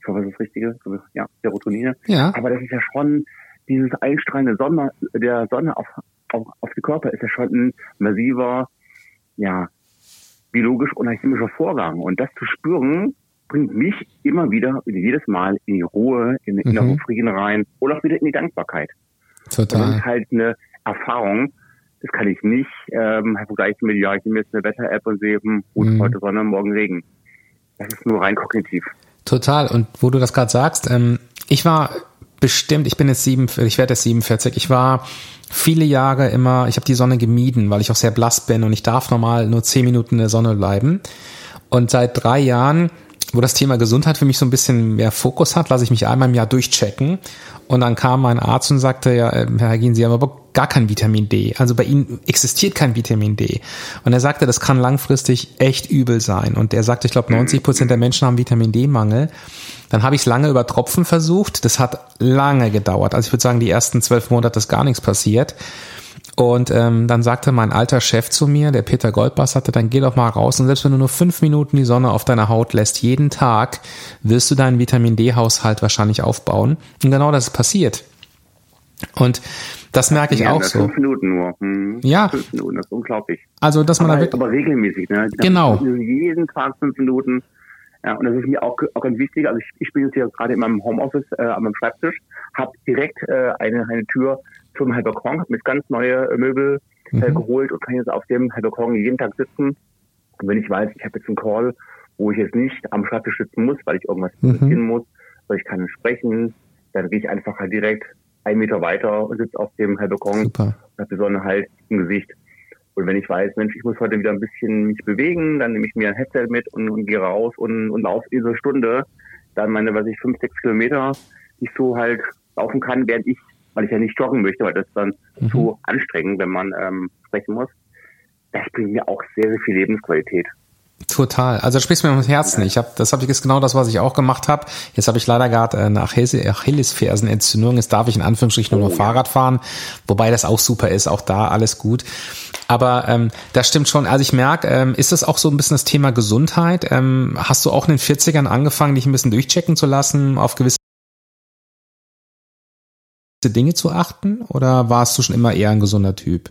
Ich hoffe, das ist das Richtige. Ja, Serotonine. Ja. Aber das ist ja schon dieses Einstrahlen der Sonne, der Sonne auf, auf, auf die Körper ist ja schon ein massiver, ja, biologisch und chemischer Vorgang. Und das zu spüren, bringt mich immer wieder, jedes Mal in die Ruhe, in den inneren mhm. Frieden rein oder auch wieder in die Dankbarkeit. Total. Und das ist halt eine Erfahrung, das kann ich nicht ähm, vergleichen mit, ja, ich nehme jetzt eine Wetter-App und sehe, hm, gut, mhm. heute Sonne, morgen Regen. Das ist nur rein kognitiv. Total. Und wo du das gerade sagst, ähm, ich war bestimmt, ich bin jetzt sieben, ich werde jetzt 47, ich war viele Jahre immer, ich habe die Sonne gemieden, weil ich auch sehr blass bin und ich darf normal nur zehn Minuten in der Sonne bleiben. Und seit drei Jahren, wo das Thema Gesundheit für mich so ein bisschen mehr Fokus hat, lasse ich mich einmal im Jahr durchchecken. Und dann kam mein Arzt und sagte, ja, äh, Herr Hagin, Sie haben aber gar kein Vitamin D. Also bei Ihnen existiert kein Vitamin D. Und er sagte, das kann langfristig echt übel sein. Und er sagte, ich glaube, 90 Prozent der Menschen haben Vitamin D-Mangel. Dann habe ich es lange über Tropfen versucht. Das hat lange gedauert. Also ich würde sagen, die ersten zwölf Monate ist gar nichts passiert. Und ähm, dann sagte mein alter Chef zu mir, der Peter Goldbass, sagte, dann geh doch mal raus und selbst wenn du nur fünf Minuten die Sonne auf deiner Haut lässt, jeden Tag, wirst du deinen Vitamin D-Haushalt wahrscheinlich aufbauen. Und genau das ist passiert. Und das merke ich ja, auch so. Fünf Minuten nur. Hm. Ja. Fünf Minuten, das ist unglaublich. Also, dass man aber, da wirklich. Aber regelmäßig, ne? Genau. Jeden Tag fünf Minuten. Ja, und das ist mir auch, auch ganz wichtig. Also ich, ich bin jetzt hier gerade in meinem Homeoffice äh, an meinem Schreibtisch, habe direkt äh, eine, eine Tür zum Balkon, habe mit ganz neue Möbel äh, mhm. geholt und kann jetzt auf dem Balkon jeden Tag sitzen. Und wenn ich weiß, ich habe jetzt einen Call, wo ich jetzt nicht am Schreibtisch sitzen muss, weil ich irgendwas mhm. muss, weil ich kann sprechen, dann gehe ich einfach halt direkt einen Meter weiter und sitze auf dem Balkon Super. und habe die Sonne halt im Gesicht. Und wenn ich weiß, Mensch, ich muss heute wieder ein bisschen mich bewegen, dann nehme ich mir ein Headset mit und, und gehe raus und, und laufe diese Stunde. Dann meine, was ich, fünf, sechs Kilometer, die ich so halt laufen kann, während ich, weil ich ja nicht joggen möchte, weil das dann mhm. zu anstrengend, wenn man ähm, sprechen muss. Das bringt mir auch sehr, sehr viel Lebensqualität. Total. Also sprichst mir ums Herzen. Ich habe, das habe ich ist genau das, was ich auch gemacht habe. Jetzt habe ich leider gerade eine Achillesfersenentzündung. Jetzt darf ich in Anführungsstrichen nur oh, noch ja. Fahrrad fahren, wobei das auch super ist. Auch da alles gut. Aber ähm, das stimmt schon. Also ich merke, ähm, ist das auch so ein bisschen das Thema Gesundheit? Ähm, hast du auch in den 40ern angefangen, dich ein bisschen durchchecken zu lassen, auf gewisse Dinge zu achten? Oder warst du schon immer eher ein gesunder Typ?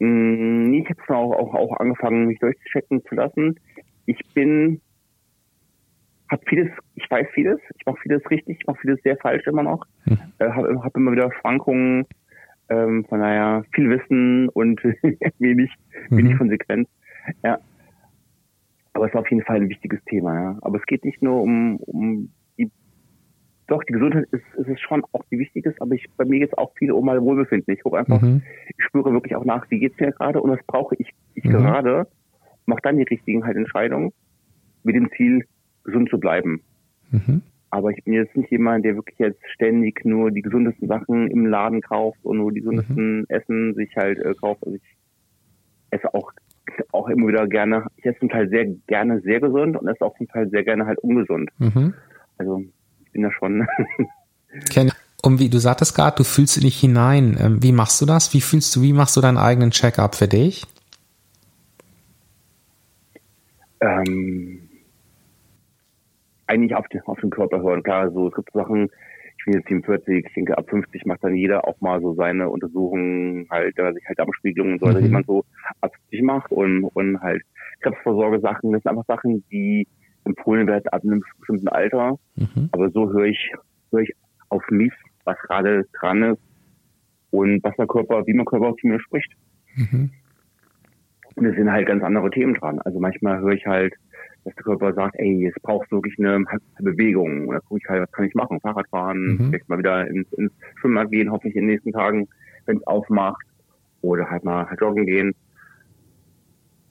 Mm, ich habe auch, auch, auch angefangen, mich durchchecken zu lassen. Ich bin, habe vieles, ich weiß vieles, ich mache vieles richtig, ich mache vieles sehr falsch immer noch. Hm. Äh, habe hab immer wieder Schwankungen, ähm, von daher viel Wissen und wenig, mhm. wenig Konsequenz. Ja. Aber es ist auf jeden Fall ein wichtiges Thema, ja. Aber es geht nicht nur um, um doch, die Gesundheit ist, ist es schon auch die wichtigste, aber ich, bei mir geht es auch viel um mein Wohlbefinden. Ich gucke einfach, mhm. ich spüre wirklich auch nach, wie geht's mir gerade und was brauche ich, ich mhm. gerade, mache dann die richtigen halt Entscheidungen mit dem Ziel, gesund zu bleiben. Mhm. Aber ich bin jetzt nicht jemand, der wirklich jetzt ständig nur die gesundesten Sachen im Laden kauft und nur die gesundesten mhm. Essen sich halt äh, kauft. Also ich esse auch auch immer wieder gerne, ich esse zum Teil sehr gerne sehr gesund und esse auch zum Teil sehr gerne halt ungesund. Mhm. Also ich bin da schon. Ken, und wie du sagtest gerade, du fühlst dich hinein. Ähm, wie machst du das? Wie fühlst du, wie machst du deinen eigenen Check-up für dich? Ähm, eigentlich auf den, auf den Körper hören. Klar, so es gibt Sachen, ich bin jetzt 47, ich denke ab 50 macht dann jeder auch mal so seine Untersuchungen halt, da sich halt Darmspiegelungen und so, mhm. die man so ab 50 macht und, und halt Krebsvorsorge-Sachen, das sind einfach Sachen, die empfohlen werden ab einem bestimmten Alter. Mhm. Aber so höre ich, höre ich auf mich, was gerade dran ist und was der Körper, wie mein Körper zu mir spricht. Mhm. Und es sind halt ganz andere Themen dran. Also manchmal höre ich halt, dass der Körper sagt, ey, jetzt brauchst du wirklich eine Bewegung. Und da gucke ich halt, was kann ich machen? Fahrrad fahren, mhm. vielleicht mal wieder ins, ins Schwimmbad gehen, hoffentlich in den nächsten Tagen, wenn es aufmacht. Oder halt mal halt joggen gehen.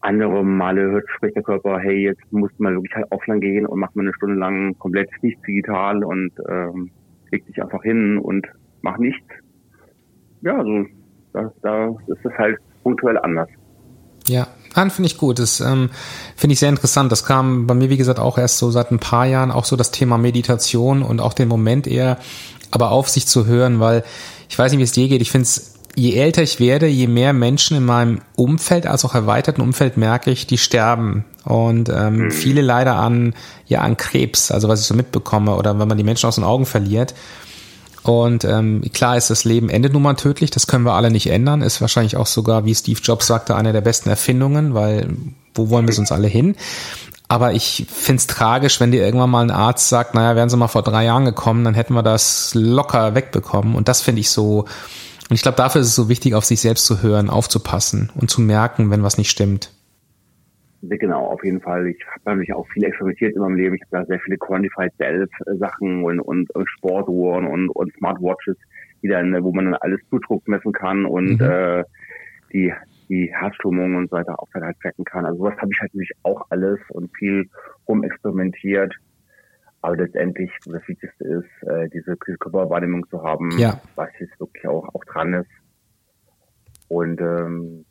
Andere Male hört, spricht der Körper, hey, jetzt musst du mal wirklich halt offline gehen und mach mal eine Stunde lang komplett nichts digital und ähm, leg dich einfach hin und mach nichts. Ja, also da, da ist es halt punktuell anders. Ja, Nein, finde ich gut. Das ähm, finde ich sehr interessant. Das kam bei mir, wie gesagt, auch erst so seit ein paar Jahren, auch so das Thema Meditation und auch den Moment eher, aber auf sich zu hören, weil ich weiß nicht, wie es dir geht. Ich finde es, je älter ich werde, je mehr Menschen in meinem Umfeld, als auch erweiterten Umfeld merke ich, die sterben. Und ähm, mhm. viele leider an, ja, an Krebs, also was ich so mitbekomme, oder wenn man die Menschen aus den Augen verliert. Und ähm, klar ist das Leben endet nun mal tödlich, das können wir alle nicht ändern. Ist wahrscheinlich auch sogar, wie Steve Jobs sagte, eine der besten Erfindungen, weil wo wollen wir uns alle hin? Aber ich find's tragisch, wenn dir irgendwann mal ein Arzt sagt, naja, wären sie mal vor drei Jahren gekommen, dann hätten wir das locker wegbekommen. Und das finde ich so, und ich glaube, dafür ist es so wichtig, auf sich selbst zu hören, aufzupassen und zu merken, wenn was nicht stimmt. Genau, auf jeden Fall. Ich habe natürlich auch viel experimentiert in meinem Leben. Ich habe da sehr viele Quantified Self Sachen und, und, und Sportuhren und, und Smartwatches, die dann, wo man dann alles Blutdruck messen kann und mhm. äh, die die Herzströmung und so weiter auch dann halt tracken kann. Also sowas habe ich halt natürlich auch alles und viel rumexperimentiert. Aber letztendlich das Wichtigste ist, äh, diese Körperwahrnehmung zu haben, ja. was jetzt wirklich auch, auch dran ist. Und ähm,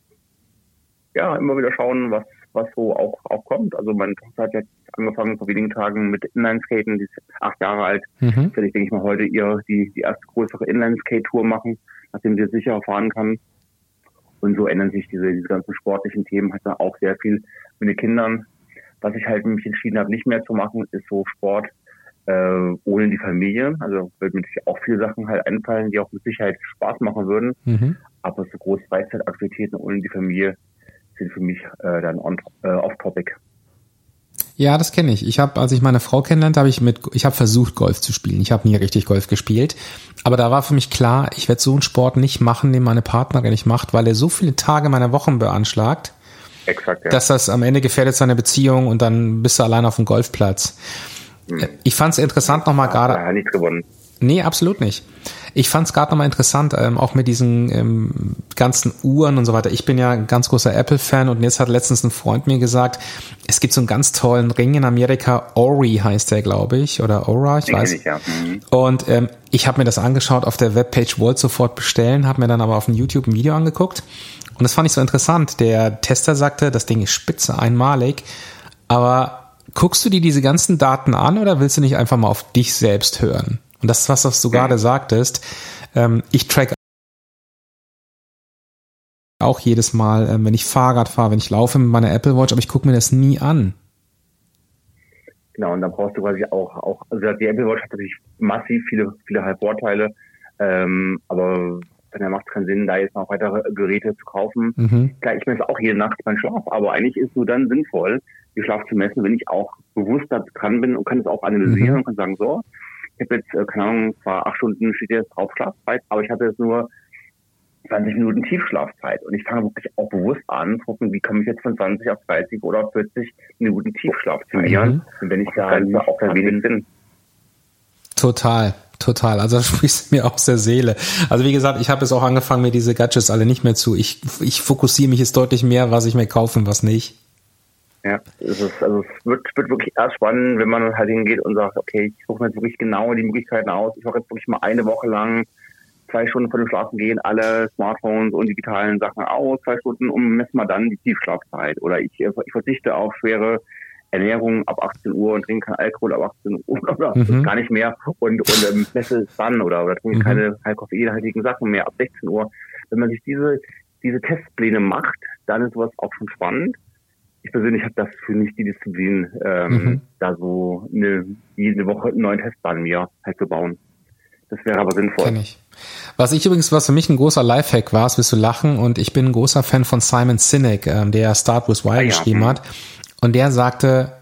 ja, immer wieder schauen, was was so auch, auch kommt. Also meine Tochter hat jetzt angefangen vor wenigen Tagen mit Inlineskaten, die ist acht Jahre alt. Mhm. Werde ich, denke ich mal, heute ihr die, die erste größere Inlineskate-Tour machen, nachdem sie sicher fahren kann. Und so ändern sich diese, diese ganzen sportlichen Themen halt dann auch sehr viel mit den Kindern. Was ich halt mich entschieden habe, nicht mehr zu machen, ist so Sport äh, ohne die Familie. Also würden mir auch viele Sachen halt einfallen, die auch mit Sicherheit Spaß machen würden. Mhm. Aber so große Freizeitaktivitäten ohne die Familie sind für mich äh, dann on, äh, off-topic. Ja, das kenne ich. Ich habe, als ich meine Frau kennenlernte, habe ich mit, ich habe versucht Golf zu spielen. Ich habe nie richtig Golf gespielt, aber da war für mich klar, ich werde so einen Sport nicht machen, den meine Partnerin nicht macht, weil er so viele Tage meiner Wochen beanschlagt, Exakt, ja. dass das am Ende gefährdet seine Beziehung und dann bist du allein auf dem Golfplatz. Hm. Ich fand es interessant nochmal gerade. Ja, nichts gewonnen. Nee, absolut nicht. Ich fand es gerade nochmal interessant, ähm, auch mit diesen ähm, ganzen Uhren und so weiter. Ich bin ja ein ganz großer Apple-Fan und jetzt hat letztens ein Freund mir gesagt, es gibt so einen ganz tollen Ring in Amerika, Ori heißt der, glaube ich, oder Aura, ich Den weiß. Ich, ja. mhm. Und ähm, ich habe mir das angeschaut auf der Webpage, wollte sofort bestellen, habe mir dann aber auf dem YouTube ein Video angeguckt und das fand ich so interessant. Der Tester sagte, das Ding ist spitze, einmalig, aber guckst du dir diese ganzen Daten an oder willst du nicht einfach mal auf dich selbst hören? Und das ist was, was du gerade sagtest. Ähm, ich track auch jedes Mal, ähm, wenn ich Fahrrad fahre, wenn ich laufe mit meiner Apple Watch, aber ich gucke mir das nie an. Genau, und dann brauchst du quasi auch, auch, also die Apple Watch hat natürlich massiv viele, viele Vorteile, ähm, aber dann macht es keinen Sinn, da jetzt noch weitere Geräte zu kaufen. Mhm. Klar, ich messe auch jede Nacht meinen Schlaf, aber eigentlich ist es nur dann sinnvoll, den Schlaf zu messen, wenn ich auch bewusst dran bin und kann es auch analysieren mhm. und kann sagen, so, ich habe jetzt, äh, keine Ahnung, zwar acht Stunden steht jetzt drauf Schlafzeit, aber ich hatte jetzt nur 20 Minuten Tiefschlafzeit. Und ich fange wirklich auch bewusst an, gucken, wie komme ich jetzt von 20 auf 30 oder auf 40 Minuten Tiefschlaf zu mir. Mhm. Und wenn ich da auch da wenig bin. Total. Total, also das sprichst mir aus der Seele. Also wie gesagt, ich habe jetzt auch angefangen, mir diese Gadgets alle nicht mehr zu. Ich, ich fokussiere mich jetzt deutlich mehr, was ich mir kaufen, was nicht. Ja, es ist, also es wird, wird wirklich erst spannend, wenn man halt hingeht und sagt, okay, ich suche mir jetzt wirklich genau die Möglichkeiten aus. Ich mache jetzt wirklich mal eine Woche lang zwei Stunden vor dem Schlafen gehen alle Smartphones und digitalen Sachen aus, zwei Stunden und messe mal dann die Tiefschlafzeit. Oder ich, ich verzichte auf schwere Ernährung ab 18 Uhr und trinke keinen Alkohol ab 18 Uhr oder mhm. gar nicht mehr und, und ähm, messe es dann oder, oder trinke mhm. keine halt koffeinhaltigen Sachen mehr ab 16 Uhr. Wenn man sich diese, diese Testpläne macht, dann ist sowas auch schon spannend. Ich persönlich habe das für nicht die Disziplin, ähm, mhm. da so eine, jede Woche einen neuen Testplan mir halt zu bauen. Das wäre aber sinnvoll. Kenn ich. Was ich übrigens, was für mich ein großer Lifehack war, ist, wirst du lachen, und ich bin ein großer Fan von Simon Sinek, ähm, der Start with Why ah, ja. geschrieben hat. Und der sagte,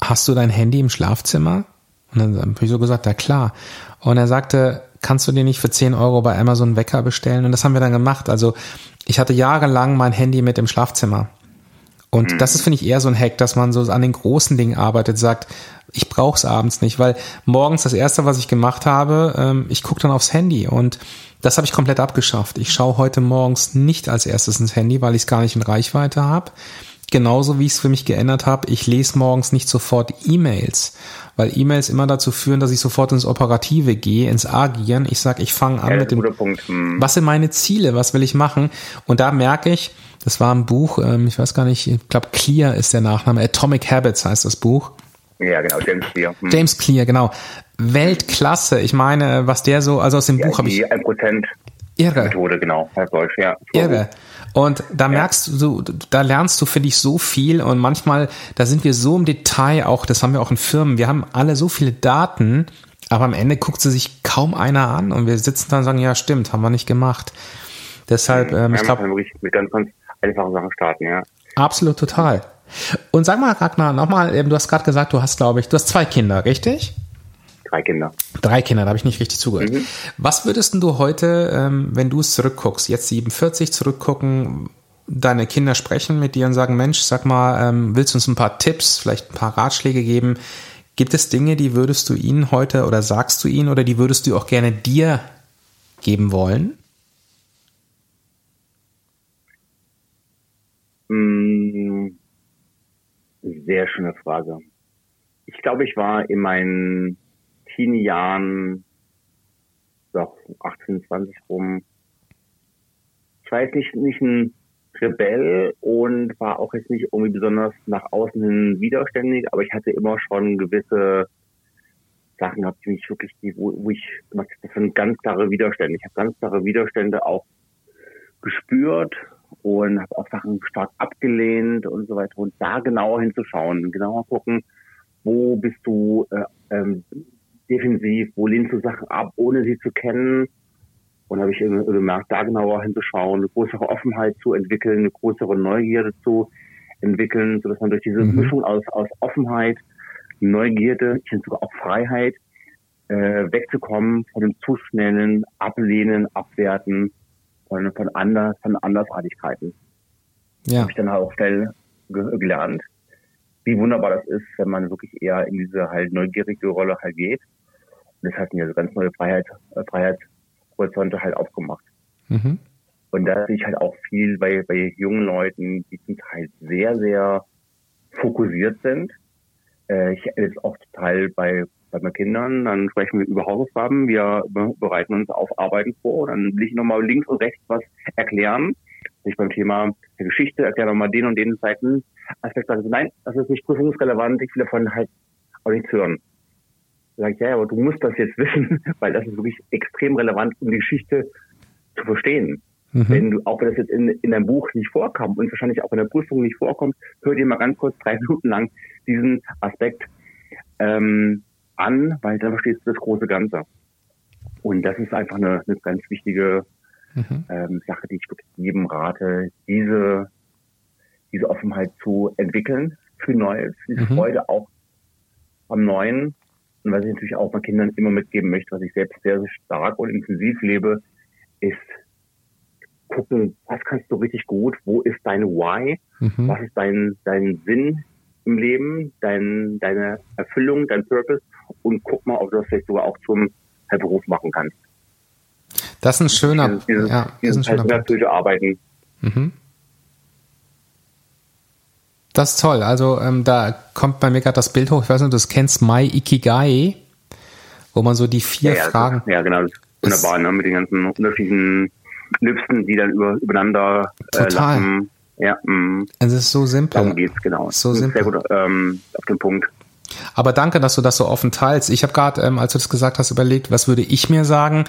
hast du dein Handy im Schlafzimmer? Und dann habe ich so gesagt, ja klar. Und er sagte, kannst du dir nicht für 10 Euro bei Amazon Wecker bestellen? Und das haben wir dann gemacht. Also ich hatte jahrelang mein Handy mit im Schlafzimmer. Und mhm. das ist, finde ich, eher so ein Hack, dass man so an den großen Dingen arbeitet, sagt, ich brauche es abends nicht, weil morgens das Erste, was ich gemacht habe, ähm, ich gucke dann aufs Handy und das habe ich komplett abgeschafft. Ich schaue heute morgens nicht als erstes ins Handy, weil ich es gar nicht in Reichweite habe. Genauso wie ich es für mich geändert habe, ich lese morgens nicht sofort E-Mails, weil E-Mails immer dazu führen, dass ich sofort ins Operative gehe, ins Agieren. Ich sage, ich fange an ja, mit dem, hm. was sind meine Ziele, was will ich machen? Und da merke ich, das war ein Buch, ähm, ich weiß gar nicht, ich glaube Clear ist der Nachname, Atomic Habits heißt das Buch. Ja, genau, James Clear. Hm. James Clear, genau. Weltklasse. Ich meine, was der so, also aus dem ja, Buch habe ich. 1% Irre. Methode, genau. Deutsch, ja. Irre. Und da merkst du, da lernst du, finde ich, so viel und manchmal, da sind wir so im Detail auch, das haben wir auch in Firmen, wir haben alle so viele Daten, aber am Ende guckt sie sich kaum einer an und wir sitzen dann und sagen, ja, stimmt, haben wir nicht gemacht. Deshalb, ähm, ich glaube. Mit ganz, ganz einfachen Sachen starten, ja. Absolut, total. Und sag mal, Ragnar, nochmal, du hast gerade gesagt, du hast, glaube ich, du hast zwei Kinder, richtig? Drei Kinder. Drei Kinder, da habe ich nicht richtig zugehört. Mhm. Was würdest du heute, ähm, wenn du es zurückguckst, jetzt 47 zurückgucken, deine Kinder sprechen mit dir und sagen, Mensch, sag mal, ähm, willst du uns ein paar Tipps, vielleicht ein paar Ratschläge geben? Gibt es Dinge, die würdest du ihnen heute oder sagst du ihnen oder die würdest du auch gerne dir geben wollen? Mm, sehr schöne Frage. Ich glaube, ich war in meinen Teenie-Jahren, doch 18, 20 rum, ich weiß nicht, nicht ein Rebell und war auch jetzt nicht irgendwie besonders nach außen hin widerständig, aber ich hatte immer schon gewisse Sachen gehabt, die mich wirklich, wo, wo ich das sind ganz klare Widerstände. Ich habe ganz klare Widerstände auch gespürt und habe auch Sachen stark abgelehnt und so weiter. Und da genauer hinzuschauen, genauer gucken, wo bist du äh, ähm, defensiv, wo lehnst du Sachen ab, ohne sie zu kennen. Und habe ich gemerkt, da genauer hinzuschauen, eine größere Offenheit zu entwickeln, eine größere Neugierde zu entwickeln, sodass man durch diese mhm. Mischung aus, aus Offenheit, Neugierde, ich finde sogar auch Freiheit, äh, wegzukommen von dem zu schnellen Ablehnen, Abwerten von, von, anders, von Andersartigkeiten. Ja. Habe ich dann halt auch schnell ge gelernt, wie wunderbar das ist, wenn man wirklich eher in diese halt neugierige Rolle halt geht das hat mir so ganz neue Freiheit, äh, Freiheitshorizonte halt aufgemacht. Mhm. Und da sehe ich halt auch viel bei, bei jungen Leuten, die zum Teil sehr, sehr fokussiert sind. Äh, ich jetzt auch total bei, bei meinen Kindern, dann sprechen wir über Hausaufgaben, wir bereiten uns auf Arbeiten vor, dann will ich nochmal links und rechts was erklären. Ich beim Thema der Geschichte erkläre nochmal den und den Seiten Aspekt sage, nein, das ist nicht prüfungsrelevant, ich will davon halt auch nichts hören sage ich, ja, aber du musst das jetzt wissen, weil das ist wirklich extrem relevant, um die Geschichte zu verstehen. Mhm. Wenn du, auch wenn das jetzt in, in deinem Buch nicht vorkommt und wahrscheinlich auch in der Prüfung nicht vorkommt, hör dir mal ganz kurz drei Minuten lang diesen Aspekt ähm, an, weil dann verstehst du das große Ganze. Und das ist einfach eine, eine ganz wichtige mhm. ähm, Sache, die ich wirklich jedem rate, diese, diese Offenheit zu entwickeln für Neues, diese mhm. Freude auch am Neuen und was ich natürlich auch meinen Kindern immer mitgeben möchte, was ich selbst sehr, sehr stark und intensiv lebe, ist gucken, was kannst du richtig gut, wo ist dein Why, mhm. was ist dein, dein Sinn im Leben, dein, deine Erfüllung, dein Purpose und guck mal, ob du das vielleicht sogar auch zum Beruf machen kannst. Das ist ein schöner, dieses, dieses, ja, dieses halt erfüllte Arbeiten. Mhm. Das ist toll. Also ähm, da kommt bei mir gerade das Bild hoch. Ich weiß nicht, ob du das kennst, My Ikigai, wo man so die vier ja, ja, Fragen. ja, genau. wunderbar, ne? Mit den ganzen unterschiedlichen Lüften, die dann über, übereinander äh, Total. Lachen. Ja, mh. Es ist so simpel. Darum geht's, genau. So simpel. Sehr gut ähm, auf den Punkt. Aber danke, dass du das so offen teilst. Ich habe gerade, ähm, als du das gesagt hast, überlegt, was würde ich mir sagen?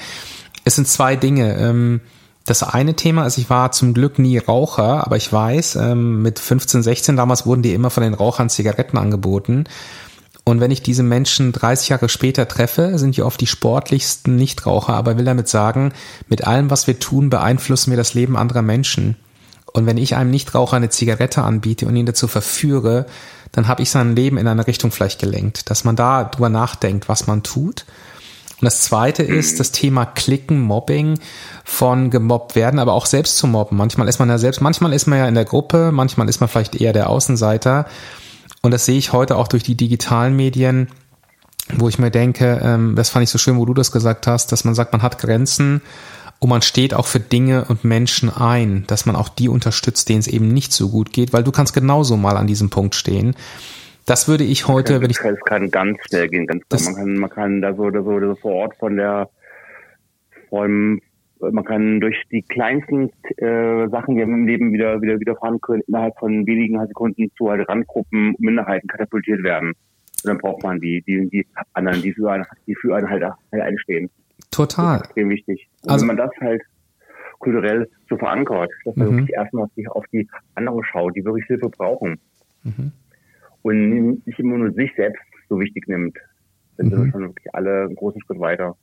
Es sind zwei Dinge. Ähm, das eine Thema ist, ich war zum Glück nie Raucher, aber ich weiß, ähm, mit 15, 16 damals wurden die immer von den Rauchern Zigaretten angeboten. Und wenn ich diese Menschen 30 Jahre später treffe, sind die oft die sportlichsten Nichtraucher, aber will damit sagen, mit allem, was wir tun, beeinflussen wir das Leben anderer Menschen. Und wenn ich einem Nichtraucher eine Zigarette anbiete und ihn dazu verführe, dann habe ich sein Leben in eine Richtung vielleicht gelenkt, dass man da drüber nachdenkt, was man tut und das zweite ist das Thema Klicken, Mobbing von gemobbt werden, aber auch selbst zu mobben. Manchmal ist man ja selbst, manchmal ist man ja in der Gruppe, manchmal ist man vielleicht eher der Außenseiter. Und das sehe ich heute auch durch die digitalen Medien, wo ich mir denke, ähm, das fand ich so schön, wo du das gesagt hast, dass man sagt, man hat Grenzen und man steht auch für Dinge und Menschen ein, dass man auch die unterstützt, denen es eben nicht so gut geht, weil du kannst genauso mal an diesem Punkt stehen. Das würde ich heute, das wenn ich. Es kann ganz schnell gehen, ganz klar. Man kann, man kann da so oder so, so vor Ort von der, von, man kann durch die kleinsten äh, Sachen, die im Leben wieder, wieder, widerfahren können, innerhalb von wenigen Sekunden zu halt Randgruppen, Minderheiten katapultiert werden. Und dann braucht man die, die, die anderen, die für einen, die für einen halt, halt einstehen. Total. Das ist extrem wichtig. Und also, wenn man das halt kulturell so verankert, dass man mhm. wirklich erstmal auf die, auf die anderen schaut, die wirklich Hilfe brauchen. Mhm und nicht immer nur sich selbst so wichtig nimmt, dann mhm. sind wir schon wirklich alle einen großen Schritt weiter.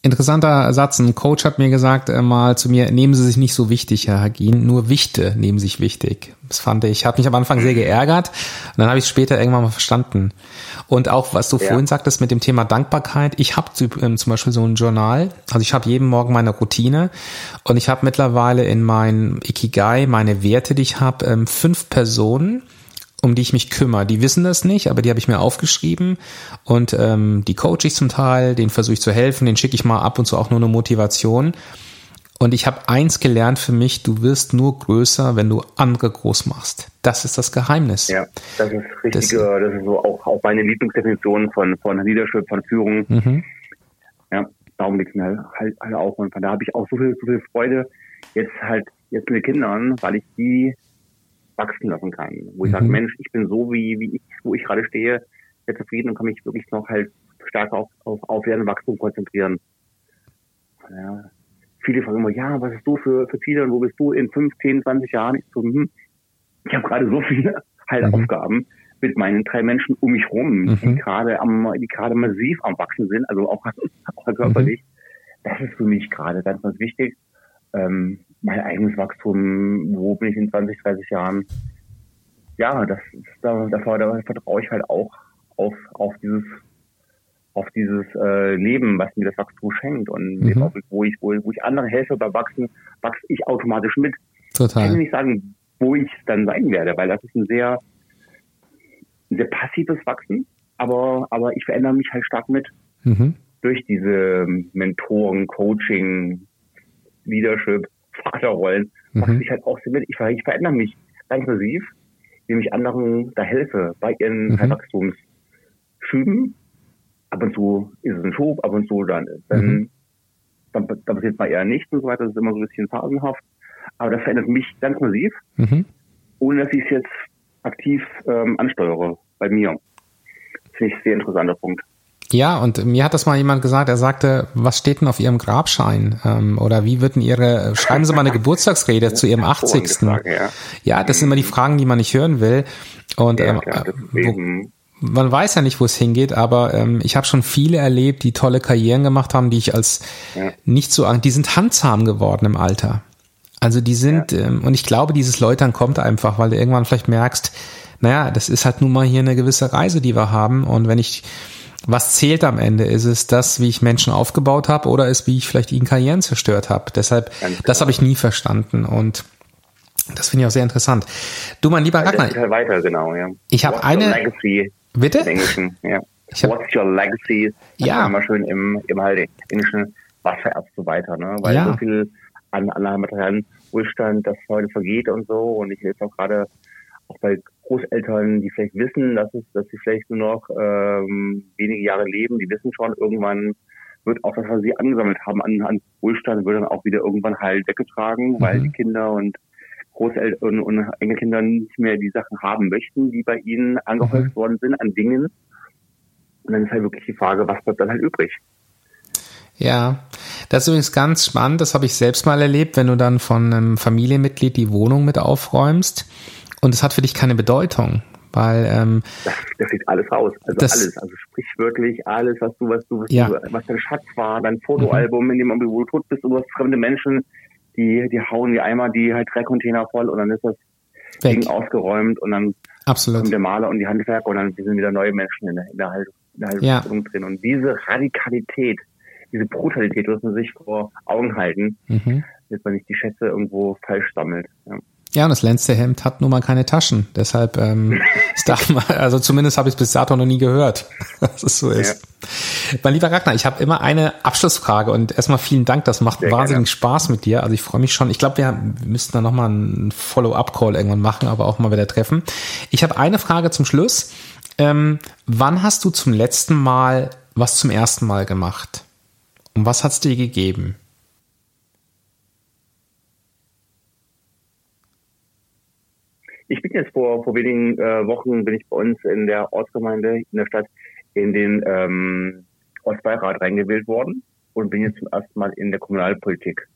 Interessanter Satz. Ein Coach hat mir gesagt äh, mal zu mir, nehmen Sie sich nicht so wichtig, Herr Hagin, nur Wichte nehmen sich wichtig. Das fand ich, hat mich am Anfang sehr geärgert und dann habe ich es später irgendwann mal verstanden. Und auch, was du ja. vorhin sagtest mit dem Thema Dankbarkeit, ich habe ähm, zum Beispiel so ein Journal, also ich habe jeden Morgen meine Routine und ich habe mittlerweile in mein Ikigai, meine Werte, die ich habe, ähm, fünf Personen, um die ich mich kümmere. Die wissen das nicht, aber die habe ich mir aufgeschrieben und ähm, die coache ich zum Teil, den versuche ich zu helfen, den schicke ich mal ab und zu auch nur eine Motivation. Und ich habe eins gelernt für mich, du wirst nur größer, wenn du andere groß machst. Das ist das Geheimnis. Ja, das ist richtig, das, das ist so auch, auch meine Lieblingsdefinition von, von Leadership, von Führung. Mhm. Ja, darum geht es mir halt, halt auch. Und von da habe ich auch so viel, so viel Freude jetzt halt jetzt mit Kindern, weil ich die wachsen lassen kann. Wo ich mhm. sage, Mensch, ich bin so, wie, wie ich, wo ich gerade stehe, sehr zufrieden und kann mich wirklich noch halt stärker auf, auf Aufwärts Wachstum konzentrieren. Ja. Viele fragen immer, ja, was ist du für, für Ziele und wo bist du in 5, 10, 20 Jahren? Ich so, hm, ich habe gerade so viele halt mhm. Aufgaben mit meinen drei Menschen um mich rum, mhm. die gerade am, die gerade massiv am Wachsen sind, also auch, auch körperlich. Mhm. Das ist für mich gerade ganz, ganz wichtig. Ähm, mein eigenes Wachstum, wo bin ich in 20, 30 Jahren? Ja, das, da, da, da vertraue ich halt auch auf, auf dieses auf dieses äh, Leben, was mir das Wachstum schenkt und mhm. auch, wo ich wo, wo ich andere helfe beim Wachsen, wachse ich automatisch mit. Total. Ich kann nicht sagen, wo ich dann sein werde, weil das ist ein sehr ein sehr passives Wachsen, aber aber ich verändere mich halt stark mit mhm. durch diese Mentoren, Coaching, Leadership, Vaterrollen, mhm. was ich halt auch mit. Ich, ich verändere mich ganz massiv, indem ich anderen da helfe bei ihren mhm. Wachstumsschüben. Ab und zu ist es ein Schub, ab und zu dann, dann, mhm. dann, dann passiert mal eher nichts und so weiter. Das ist immer so ein bisschen phasenhaft. Aber das verändert mich ganz massiv, mhm. ohne dass ich es jetzt aktiv ähm, ansteuere bei mir. Finde ich ein sehr interessanter Punkt. Ja, und mir hat das mal jemand gesagt, er sagte, was steht denn auf Ihrem Grabschein? Ähm, oder wie wird denn Ihre, schreiben Sie mal eine Geburtstagsrede zu Ihrem 80. Frage, ja. ja, das sind immer die Fragen, die man nicht hören will. Und ja, ähm, wo, man weiß ja nicht, wo es hingeht, aber ähm, ich habe schon viele erlebt, die tolle Karrieren gemacht haben, die ich als ja. nicht so, die sind handzahm geworden im Alter. Also die sind, ähm, und ich glaube, dieses Läutern kommt einfach, weil du irgendwann vielleicht merkst, naja, das ist halt nun mal hier eine gewisse Reise, die wir haben. Und wenn ich was zählt am Ende? Ist es das, wie ich Menschen aufgebaut habe oder ist, wie ich vielleicht ihnen Karrieren zerstört habe? Deshalb, das habe ich nie verstanden und das finde ich auch sehr interessant. Du, mein lieber Ragnar. Halt weiter, genau, ja. Ich habe eine. Legacy bitte? Im Englischen, ja. Ich hab, What's your legacy? Das Ja. Immer schön im, im halt Englischen, was vererbst du weiter, ne? Weil Ja. so viel an, an materiellen Wohlstand, das heute vergeht und so. Und ich jetzt auch gerade auch bei Großeltern, die vielleicht wissen, dass es, dass sie vielleicht nur noch ähm, wenige Jahre leben, die wissen schon, irgendwann wird auch das, was sie angesammelt haben an, an Wohlstand, wird dann auch wieder irgendwann halt weggetragen, weil Mhm. die Kinder und Großeltern und Enkelkinder nicht mehr die Sachen haben möchten, die bei ihnen angehäuft worden sind an Dingen. Und dann ist halt wirklich die Frage, was bleibt dann halt übrig? Ja, das ist übrigens ganz spannend. Das habe ich selbst mal erlebt, wenn du dann von einem Familienmitglied die Wohnung mit aufräumst und es hat für dich keine Bedeutung, weil ähm, Das, das sieht alles raus. Also Das- alles. Also sprichwörtlich alles, was du, was du, was, Ja. Mhm. du, was dein Schatz war, dein Fotoalbum, in dem wo du tot bist und du hast fremde Menschen, die, die hauen die einmal die halt drei Container voll und dann ist das weg. Ding ausgeräumt und dann kommt Absolut. der Maler und die Handwerker und dann sind wieder neue Menschen in der, in der, Halt- in der Ja. Haltung drin. Und diese Radikalität, diese Brutalität muss man sich vor Augen halten, Mhm. dass man nicht die Schätze irgendwo falsch sammelt. Ja. Ja, und das letzte Hemd hat nun mal keine Taschen. Deshalb, ähm, es darf man, also zumindest habe ich es bis dato noch nie gehört, dass es so ist. Mein lieber Ragnar, ich habe immer eine Abschlussfrage und erstmal vielen Dank, das macht Sehr wahnsinnig gerne. Spaß mit dir. Also ich freue mich schon. Ich glaube, wir müssten da nochmal einen Follow-up-Call irgendwann machen, aber auch mal wieder treffen. Ich habe eine Frage zum Schluss. Ähm, wann hast du zum letzten Mal was zum ersten Mal gemacht? Und was hat's dir gegeben? Ich bin jetzt vor, vor wenigen äh, Wochen bin ich bei uns in der Ortsgemeinde in der Stadt in den ähm, Ortsbeirat reingewählt worden und bin jetzt zum ersten Mal in der Kommunalpolitik.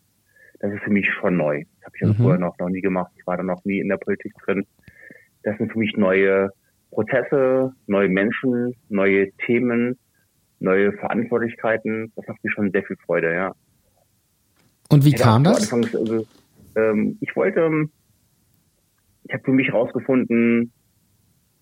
Das ist für mich schon neu. Das habe ich Mhm. vorher noch, noch nie gemacht. Ich war da noch nie in der Politik drin. Das sind für mich neue Prozesse, neue Menschen, neue Themen, neue Verantwortlichkeiten. Das macht mir schon sehr viel Freude, ja. Und wie kam das? Anfangs, also, ähm, ich wollte, ähm, ich habe für mich herausgefunden,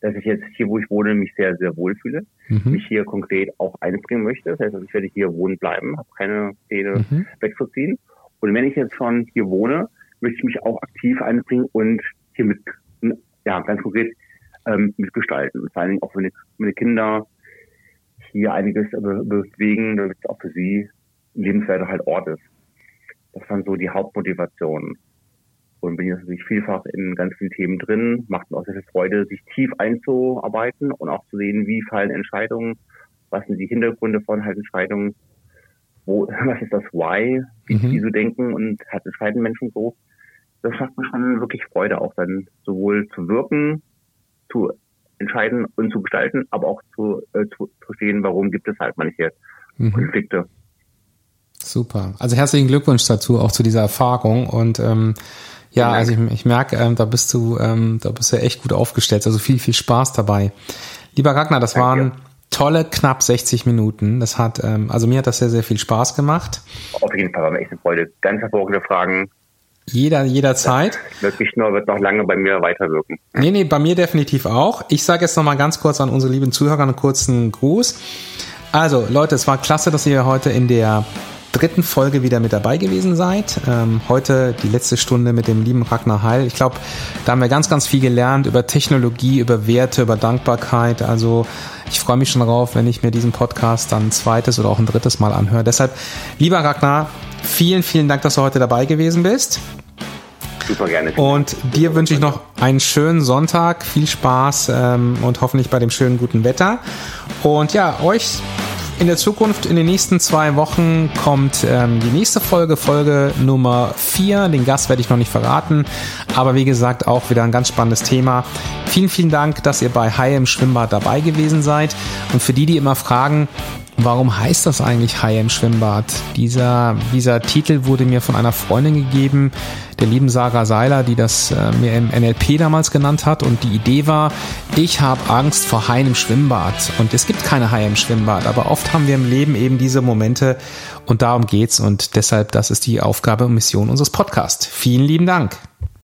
dass ich jetzt hier, wo ich wohne, mich sehr, sehr wohl fühle, Mhm. mich hier konkret auch einbringen möchte. Das heißt, also ich werde hier wohnen bleiben, habe keine Pläne Mhm. wegzuziehen. Und wenn ich jetzt schon hier wohne, möchte ich mich auch aktiv einbringen und hier mit, ja, ganz konkret ähm, mitgestalten. Und vor allen Dingen auch für meine, meine Kinder hier einiges be bewegen, damit es auch für sie lebenswerter halt Ort ist. Das waren so die Hauptmotivationen. Und bin jetzt natürlich vielfach in ganz vielen Themen drin, macht mir auch sehr viel Freude, sich tief einzuarbeiten und auch zu sehen, wie fallen Entscheidungen, was sind die Hintergründe von halt Entscheidungen, wo, was ist das Why, wie, Mhm. wie so denken und halt entscheiden Menschen so. Das macht mir schon wirklich Freude, auch dann sowohl zu wirken, zu entscheiden und zu gestalten, aber auch zu, äh, zu verstehen, warum gibt es halt manche Mhm. Konflikte. Super. Also herzlichen Glückwunsch dazu, auch zu dieser Erfahrung. Und ähm, ja, also ich, ich merke, ähm, da bist du, ähm, da bist du echt gut aufgestellt. Also viel, viel Spaß dabei. Lieber Ragnar, das Danke. waren tolle knapp 60 Minuten. Das hat, ähm, also mir hat das sehr, sehr viel Spaß gemacht. Auf jeden Fall war mir echt eine Freude. Ganz hervorragende Fragen. Jeder, jederzeit. Wirklich nur, wird noch lange bei mir weiterwirken. Nee, nee, bei mir definitiv auch. Ich sage jetzt noch mal ganz kurz an unsere lieben Zuhörer einen kurzen Gruß. Also, Leute, es war klasse, dass ihr heute in der dritten Folge wieder mit dabei gewesen seid. Ähm, heute die letzte Stunde mit dem lieben Ragnar Heil. Ich glaube, da haben wir ganz, ganz viel gelernt über Technologie, über Werte, über Dankbarkeit. Also ich freue mich schon darauf, wenn ich mir diesen Podcast dann ein zweites oder auch ein drittes Mal anhöre. Deshalb, lieber Ragnar, vielen, vielen Dank, dass du heute dabei gewesen bist. Super gerne. Und dir wünsche ich noch einen schönen Sonntag, viel Spaß ähm, und hoffentlich bei dem schönen guten Wetter. Und ja, euch in der Zukunft, in den nächsten zwei Wochen kommt ähm, die nächste Folge, Folge Nummer vier. Den Gast werde ich noch nicht verraten, aber wie gesagt auch wieder ein ganz spannendes Thema. Vielen, vielen Dank, dass ihr bei Hai im Schwimmbad dabei gewesen seid. Und für die, die immer fragen, Warum heißt das eigentlich Hai im Schwimmbad? Dieser, dieser Titel wurde mir von einer Freundin gegeben, der lieben Sarah Seiler, die das äh, mir im NLP damals genannt hat. Und die Idee war, ich habe Angst vor Haien im Schwimmbad. Und es gibt keine Haie im Schwimmbad, aber oft haben wir im Leben eben diese Momente und darum geht's. Und deshalb, das ist die Aufgabe und Mission unseres Podcasts. Vielen lieben Dank.